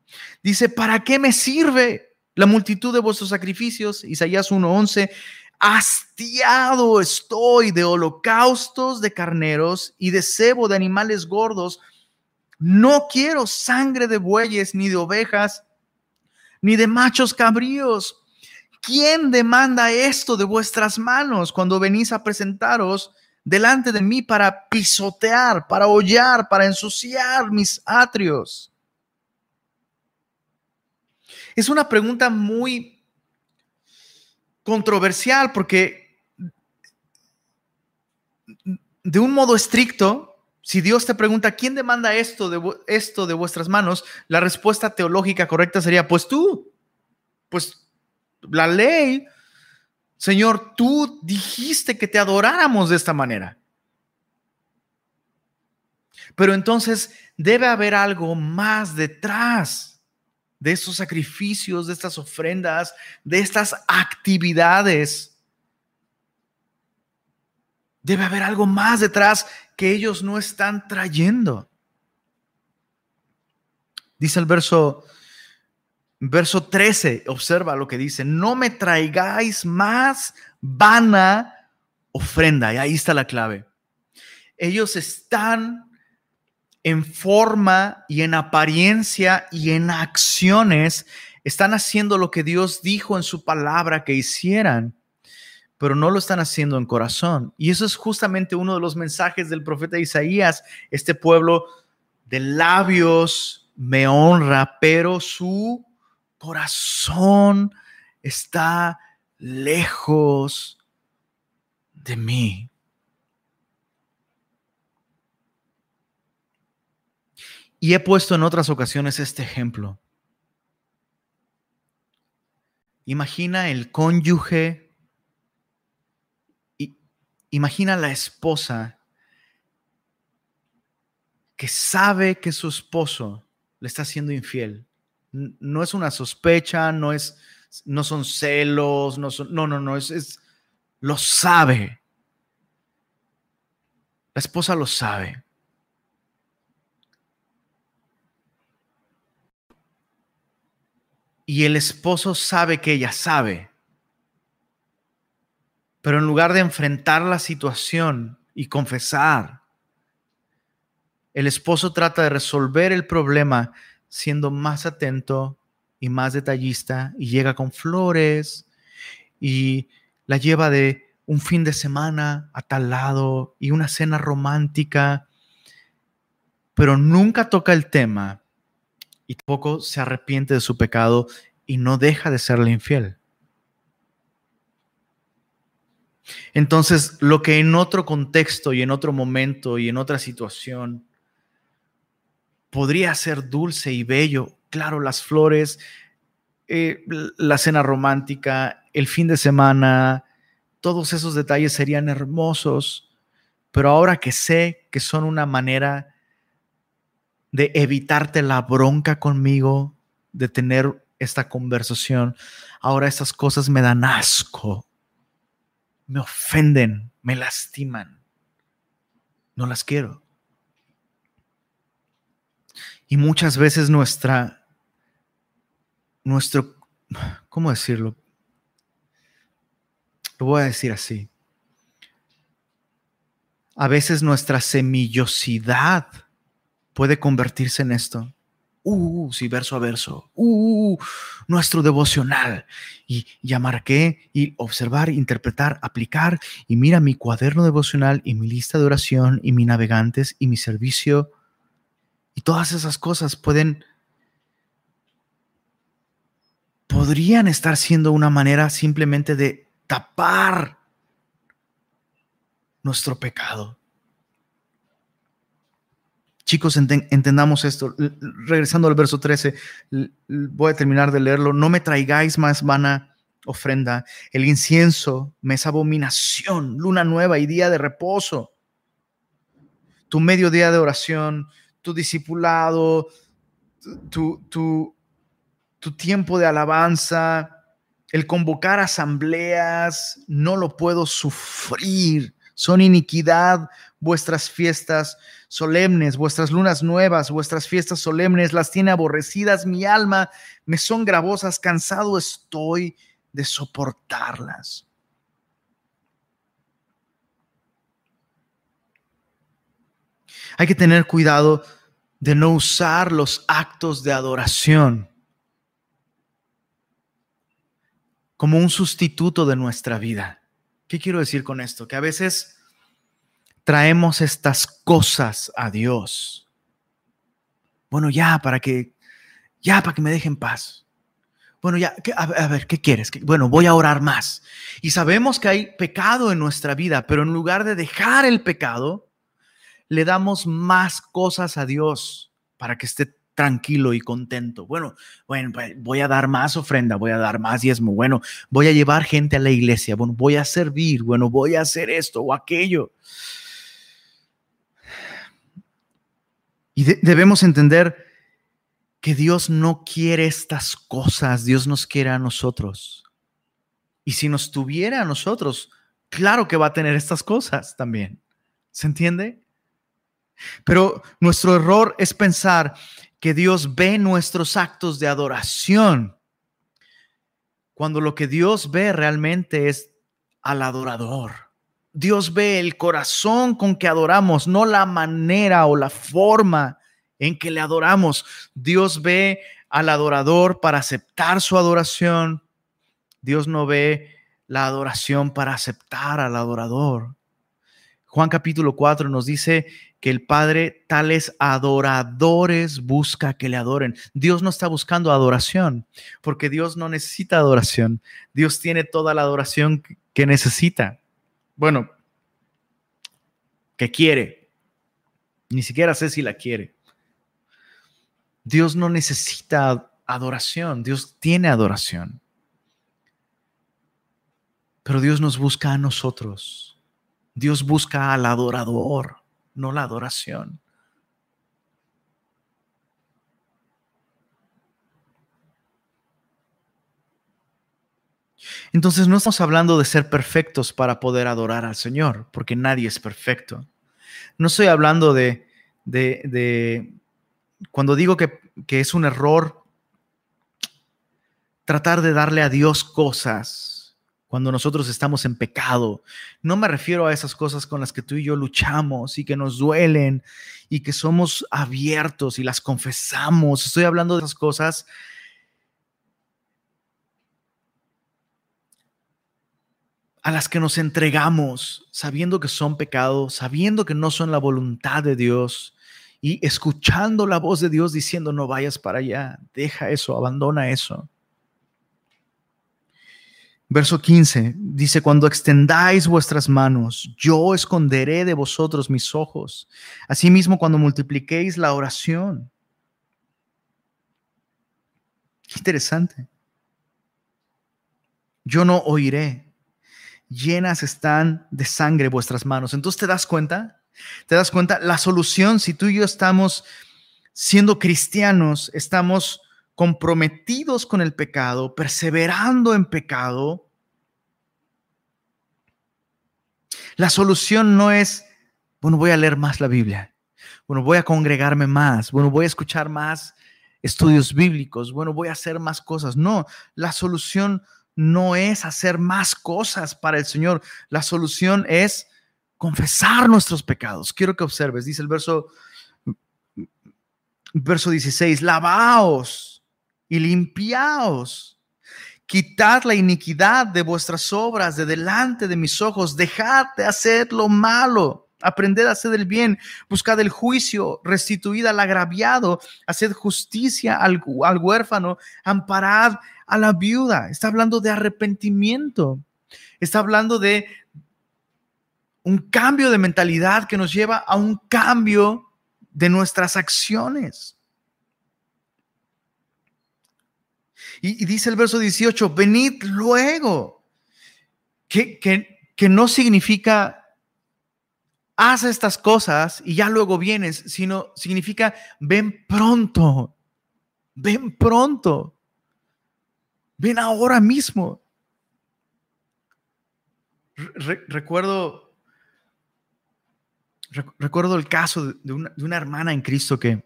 Dice, ¿para qué me sirve la multitud de vuestros sacrificios? Isaías 1:11. Hastiado estoy de holocaustos de carneros y de cebo de animales gordos. No quiero sangre de bueyes, ni de ovejas, ni de machos cabríos. ¿Quién demanda esto de vuestras manos cuando venís a presentaros delante de mí para pisotear, para hollar, para ensuciar mis atrios? Es una pregunta muy controversial porque de un modo estricto, si Dios te pregunta, ¿quién demanda esto de, esto de vuestras manos? La respuesta teológica correcta sería, pues tú, pues la ley, Señor, tú dijiste que te adoráramos de esta manera. Pero entonces debe haber algo más detrás de estos sacrificios, de estas ofrendas, de estas actividades. Debe haber algo más detrás que ellos no están trayendo. Dice el verso verso 13, observa lo que dice, no me traigáis más vana ofrenda. Y ahí está la clave. Ellos están en forma y en apariencia y en acciones Están haciendo lo que Dios dijo en su palabra que hicieran, pero no lo están haciendo en corazón. Y eso es justamente uno de los mensajes del profeta Isaías. Este pueblo de labios me honra, pero su corazón está lejos de mí. Y he puesto en otras ocasiones este ejemplo. Imagina el cónyuge, imagina la esposa que sabe que su esposo le está siendo infiel. No es una sospecha, no es, no son celos, no no, no, no, es, es, lo sabe. La esposa lo sabe. Y el esposo sabe que ella sabe. Pero en lugar de enfrentar la situación y confesar, el esposo trata de resolver el problema siendo más atento y más detallista y llega con flores y la lleva de un fin de semana a tal lado y una cena romántica, pero nunca toca el tema y tampoco se arrepiente de su pecado y no deja de serle infiel. Entonces, lo que en otro contexto y en otro momento y en otra situación podría ser dulce y bello, claro, las flores, eh, la cena romántica, el fin de semana, todos esos detalles serían hermosos, pero ahora que sé que son una manera de evitarte la bronca conmigo, de tener esta conversación. Ahora estas cosas me dan asco, me ofenden, me lastiman. No las quiero. Y muchas veces nuestra, nuestro, ¿cómo decirlo? Lo voy a decir así. A veces nuestra semillosidad puede convertirse en esto. Uh, sí, verso a verso. Uh, nuestro devocional. Y ya marqué y observar, interpretar, aplicar. Y mira mi cuaderno devocional y mi lista de oración y mi navegantes y mi servicio. Y todas esas cosas pueden, podrían estar siendo una manera simplemente de tapar nuestro pecado. Chicos, entendamos esto. Regresando al verso 13, voy a terminar de leerlo. No me traigáis más vana ofrenda. El incienso me es abominación, luna nueva y día de reposo. Tu medio día de oración, tu discipulado, tu, tu tiempo de alabanza, el convocar asambleas, no lo puedo sufrir. Son iniquidad vuestras fiestas solemnes, vuestras lunas nuevas, vuestras fiestas solemnes, las tiene aborrecidas mi alma, me son gravosas, cansado estoy de soportarlas. Hay que tener cuidado de no usar los actos de adoración como un sustituto de nuestra vida. ¿Qué quiero decir con esto? Que a veces traemos estas cosas a Dios. Bueno, ya, para que, ya, para que me dejen paz. Bueno, ya, a, ver, ¿qué quieres? Bueno, voy a orar más. Y sabemos que hay pecado en nuestra vida, pero en lugar de dejar el pecado, le damos más cosas a Dios para que esté tranquilo y contento. Bueno, bueno, pues, voy a dar más ofrenda, voy a dar más diezmo. Bueno, voy a llevar gente a la iglesia. Bueno, voy a servir. Bueno, voy a hacer esto o aquello. Y debemos entender que Dios no quiere estas cosas, Dios nos quiere a nosotros. Y si nos tuviera a nosotros, claro que va a tener estas cosas también. ¿Se entiende? Pero nuestro error es pensar que Dios ve nuestros actos de adoración, cuando lo que Dios ve realmente es al adorador. Dios ve el corazón con que adoramos, no la manera o la forma en que le adoramos. Dios ve al adorador para aceptar su adoración. Dios no ve la adoración para aceptar al adorador. Juan capítulo 4 nos dice que el Padre tales adoradores busca que le adoren. Dios no está buscando adoración, porque Dios no necesita adoración. Dios tiene toda la adoración que necesita. Bueno, que quiere. Ni siquiera sé si la quiere. Dios no necesita adoración, Dios tiene adoración. Pero Dios nos busca a nosotros. Dios busca al adorador, no la adoración. Entonces no estamos hablando de ser perfectos para poder adorar al Señor, porque nadie es perfecto. No estoy hablando de, de, cuando digo que, que es un error tratar de darle a Dios cosas cuando nosotros estamos en pecado. No me refiero a esas cosas con las que tú y yo luchamos y que nos duelen y que somos abiertos y las confesamos. Estoy hablando de esas cosas a las que nos entregamos sabiendo que son pecados, sabiendo que no son la voluntad de Dios y escuchando la voz de Dios diciendo no vayas para allá, deja eso, abandona eso. Verso 15 dice, cuando extendáis vuestras manos, yo esconderé de vosotros mis ojos. Asimismo, cuando multipliquéis la oración. Qué interesante. Yo no oiré. Llenas están de sangre vuestras manos. Entonces, ¿te das cuenta? ¿Te das cuenta? La solución, si tú y yo estamos siendo cristianos, estamos comprometidos con el pecado, perseverando en pecado, la solución no es, bueno, voy a leer más la Biblia, bueno, voy a congregarme más, bueno, voy a escuchar más estudios bíblicos, bueno, voy a hacer más cosas. No, la solución no es hacer más cosas para el Señor, la solución es confesar nuestros pecados. Quiero que observes, dice el verso verso 16, lavaos y limpiaos. Quitad la iniquidad de vuestras obras de delante de mis ojos. Dejad de hacer lo malo. Aprended a hacer el bien. Buscad el juicio. Restituid al agraviado. Haced justicia al, al huérfano. Amparad a la viuda. Está hablando de arrepentimiento. Está hablando de un cambio de mentalidad que nos lleva a un cambio de nuestras acciones. Y, dice el verso 18, venid luego, que, que no significa haz estas cosas y ya luego vienes, sino significa ven pronto, ven pronto, ven ahora mismo. recuerdo, recuerdo el caso de una, hermana en Cristo que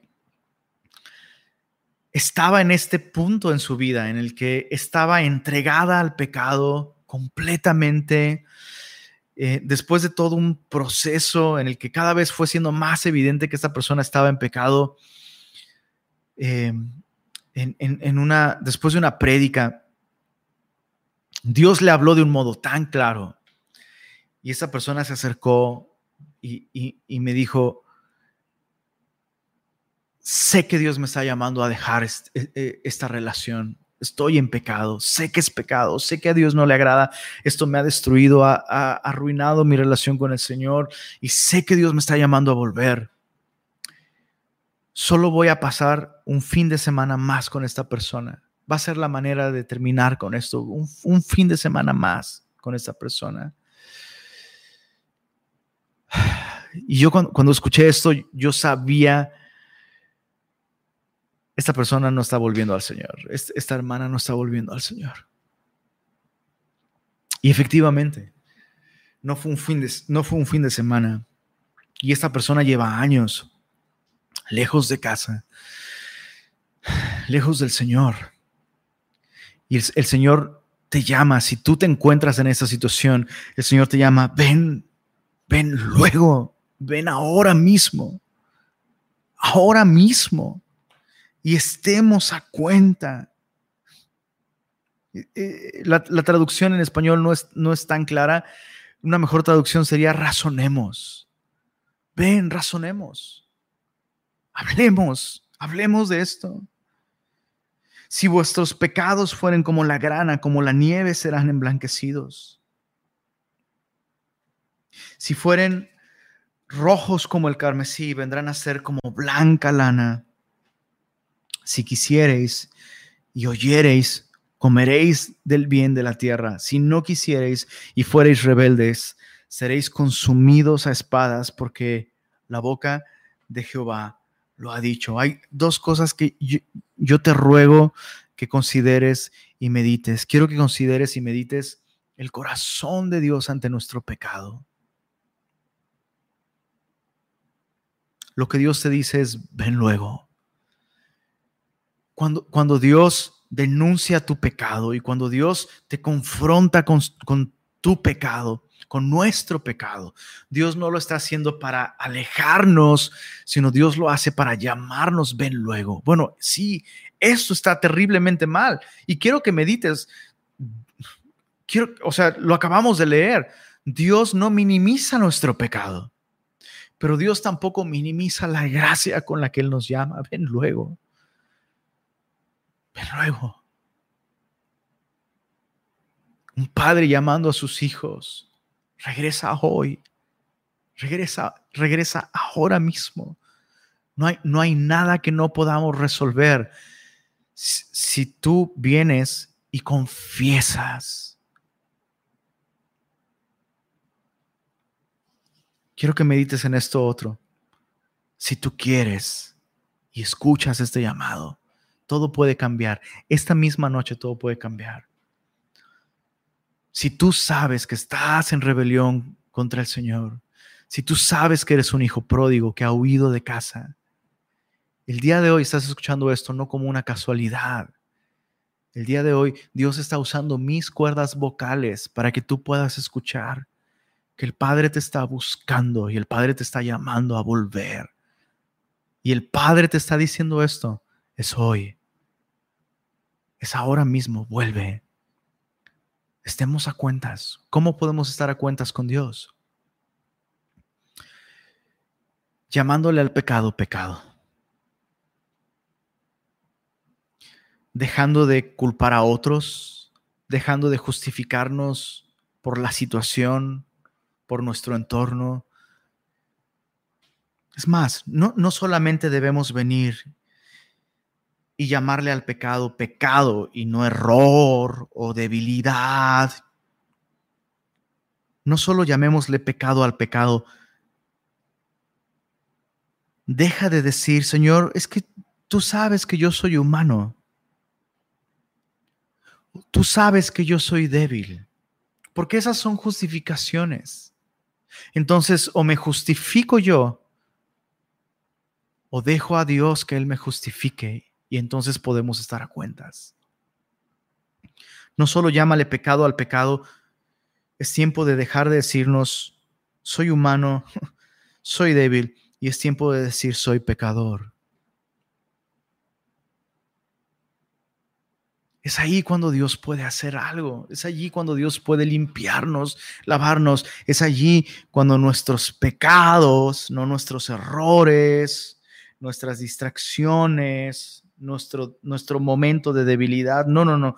estaba en este punto en su vida en el que estaba entregada al pecado completamente, eh, después de todo un proceso en el que cada vez fue siendo más evidente que esta persona estaba en pecado, eh, en, una, después de una prédica, Dios le habló de un modo tan claro y esa persona se acercó y me dijo, sé que Dios me está llamando a dejar e, e, esta relación. Estoy en pecado, sé que es pecado, sé que a Dios no le agrada. Esto me ha destruido, ha, arruinado mi relación con el Señor y sé que Dios me está llamando a volver. Solo voy a pasar un fin de semana más con esta persona. Va a ser la manera de terminar con esto, un, fin de semana más con esta persona. Y yo cuando, escuché esto, yo sabía esta persona no está volviendo al Señor, esta hermana no está volviendo al Señor. Y efectivamente, no fue un fin de, no fue un fin de semana. Y esta persona lleva años lejos de casa, lejos del Señor. Y el, Señor te llama, si tú te encuentras en esta situación, el Señor te llama, ven, ven luego, ven ahora mismo, ahora mismo y estemos a cuenta. Eh, eh, la, traducción en español no es, no es tan clara. Una mejor traducción sería razonemos. Ven, razonemos. Hablemos, hablemos de esto. Si vuestros pecados fueren como la grana, como la nieve, serán emblanquecidos. Si fueren rojos como el carmesí, vendrán a ser como blanca lana. Si quisiereis y oyereis, comeréis del bien de la tierra. Si no quisiereis y fuereis rebeldes, seréis consumidos a espadas, porque la boca de Jehová lo ha dicho. Hay dos cosas que yo, te ruego que consideres y medites. Quiero que consideres y medites el corazón de Dios ante nuestro pecado. Lo que Dios te dice es, ven luego. Cuando, cuando Dios denuncia tu pecado y cuando Dios te confronta con, con tu pecado, con nuestro pecado. Dios no lo está haciendo para alejarnos, sino Dios lo hace para llamarnos, ven luego. Bueno, sí, esto está terriblemente mal. Y quiero que medites, quiero, o sea, lo acabamos de leer. Dios no minimiza nuestro pecado, pero Dios tampoco minimiza la gracia con la que Él nos llama. Ven luego. Ven luego. Un padre llamando a sus hijos Regresa hoy. Regresa, regresa ahora mismo. No hay, no hay nada que no podamos resolver si, si tú vienes y confiesas. Quiero que medites en esto otro. Si tú quieres y escuchas este llamado, todo puede cambiar. Esta misma noche todo puede cambiar. Si tú sabes que estás en rebelión contra el Señor, si tú sabes que eres un hijo pródigo que ha huido de casa, el día de hoy estás escuchando esto no como una casualidad. El día de hoy Dios está usando mis cuerdas vocales para que tú puedas escuchar que el Padre te está buscando y el Padre te está llamando a volver. Y el Padre te está diciendo esto, es hoy, es ahora mismo, vuelve estemos a cuentas. ¿Cómo podemos estar a cuentas con Dios? Llamándole al pecado pecado. Dejando de culpar a otros, dejando de justificarnos por la situación, por nuestro entorno. Es más, no, no solamente debemos venir y llamarle al pecado pecado y no error o debilidad. No solo llamémosle pecado al pecado. Deja de decir, Señor, es que tú sabes que yo soy humano. Tú sabes que yo soy débil. Porque esas son justificaciones. Entonces, o me justifico yo, o dejo a Dios que Él me justifique y entonces podemos estar a cuentas. No solo llámale pecado al pecado, es tiempo de dejar de decirnos, soy humano, soy débil, y es tiempo de decir, soy pecador. Es ahí cuando Dios puede hacer algo. Es allí cuando Dios puede limpiarnos, lavarnos. Es allí cuando nuestros pecados, no nuestros errores, nuestras distracciones, nuestro, nuestro momento de debilidad. No, no, no.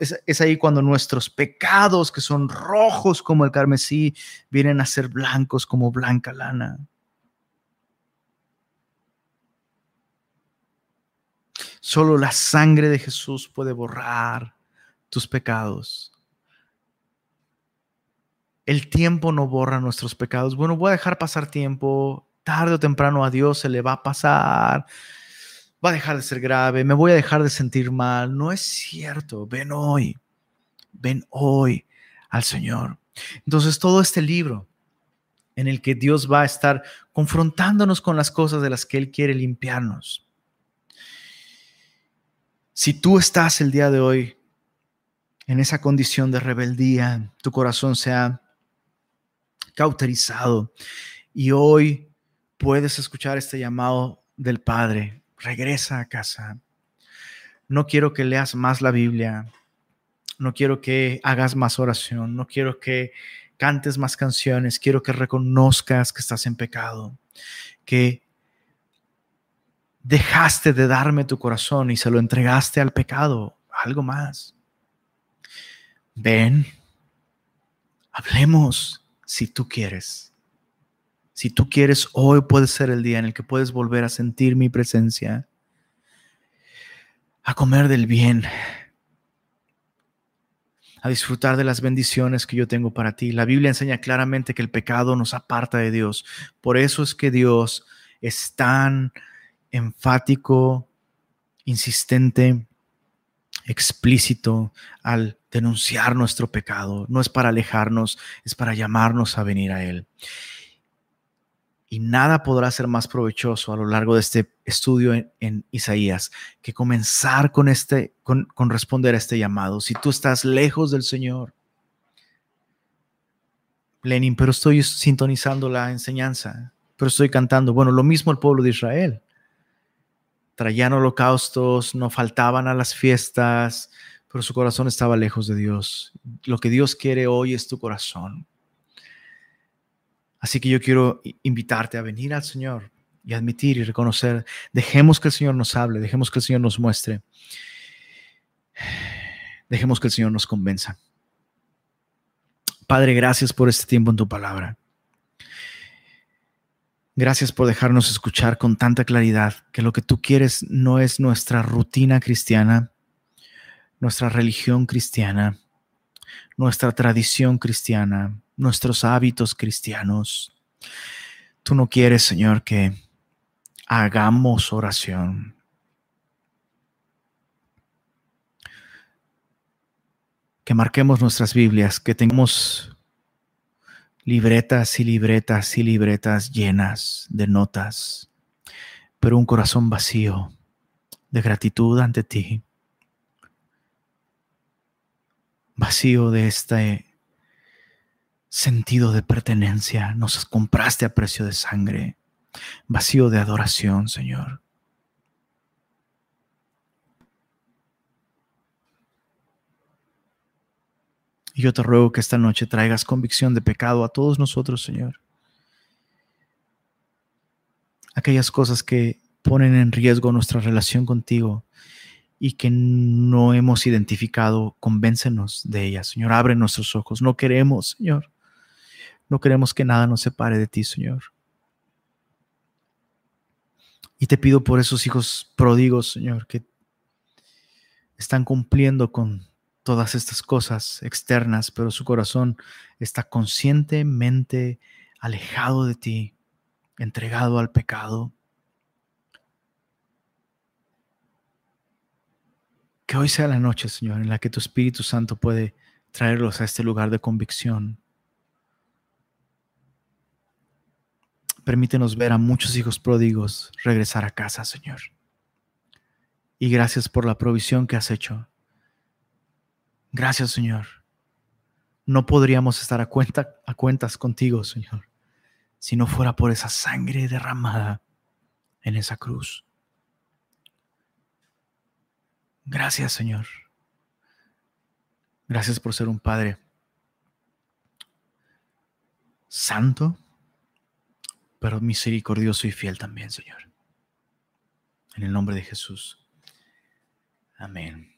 es, ahí cuando nuestros pecados, que son rojos como el carmesí, vienen a ser blancos como blanca lana. Solo la sangre de Jesús puede borrar tus pecados. El tiempo no borra nuestros pecados. Bueno, voy a dejar pasar tiempo. Tarde o temprano a Dios se le va a pasar va a dejar de ser grave, me voy a dejar de sentir mal. No es cierto, ven hoy, ven hoy al Señor. Entonces todo este libro en el que Dios va a estar confrontándonos con las cosas de las que Él quiere limpiarnos. Si tú estás el día de hoy en esa condición de rebeldía, tu corazón se ha cauterizado y hoy puedes escuchar este llamado del Padre regresa a casa. No quiero que leas más la Biblia. No quiero que hagas más oración. No quiero que cantes más canciones. Quiero que reconozcas que estás en pecado. Que dejaste de darme tu corazón y se lo entregaste al pecado. Algo más. Ven, hablemos si tú quieres. Si tú quieres, hoy puede ser el día en el que puedes volver a sentir mi presencia, a comer del bien, a disfrutar de las bendiciones que yo tengo para ti. La Biblia enseña claramente que el pecado nos aparta de Dios. Por eso es que Dios es tan enfático, insistente, explícito al denunciar nuestro pecado. No es para alejarnos, es para llamarnos a venir a Él. Y nada podrá ser más provechoso a lo largo de este estudio en, Isaías que comenzar con, este, con, responder a este llamado. Si tú estás lejos del Señor, Lenin, pero estoy sintonizando la enseñanza, pero estoy cantando. Bueno, lo mismo el pueblo de Israel. Traían holocaustos, no faltaban a las fiestas, pero su corazón estaba lejos de Dios. Lo que Dios quiere hoy es tu corazón. Así que yo quiero invitarte a venir al Señor y admitir y reconocer. Dejemos que el Señor nos hable, dejemos que el Señor nos muestre. Dejemos que el Señor nos convenza. Padre, gracias por este tiempo en tu palabra. Gracias por dejarnos escuchar con tanta claridad que lo que tú quieres no es nuestra rutina cristiana, nuestra religión cristiana, nuestra tradición cristiana, nuestros hábitos cristianos. Tú no quieres, Señor, que hagamos oración. Que marquemos nuestras Biblias, que tengamos libretas y libretas y libretas llenas de notas, pero un corazón vacío de gratitud ante ti, vacío de este sentido de pertenencia, nos compraste a precio de sangre, vacío de adoración, Señor. Y yo te ruego que esta noche traigas convicción de pecado a todos nosotros, Señor. Aquellas cosas que ponen en riesgo nuestra relación contigo y que no hemos identificado, convéncenos de ellas. Señor, abre nuestros ojos. No queremos, Señor, no queremos que nada nos separe de ti, Señor. Y te pido por esos hijos pródigos, Señor, que están cumpliendo con todas estas cosas externas, pero su corazón está conscientemente alejado de ti, entregado al pecado. Que hoy sea la noche, Señor, en la que tu Espíritu Santo puede traerlos a este lugar de convicción Permítenos ver a muchos hijos pródigos regresar a casa, Señor. Y gracias por la provisión que has hecho. Gracias, Señor. No podríamos estar a, cuenta, a cuentas contigo, Señor, si no fuera por esa sangre derramada en esa cruz. Gracias, Señor. Gracias por ser un Padre santo, pero misericordioso y fiel también, Señor. En el nombre de Jesús. Amén.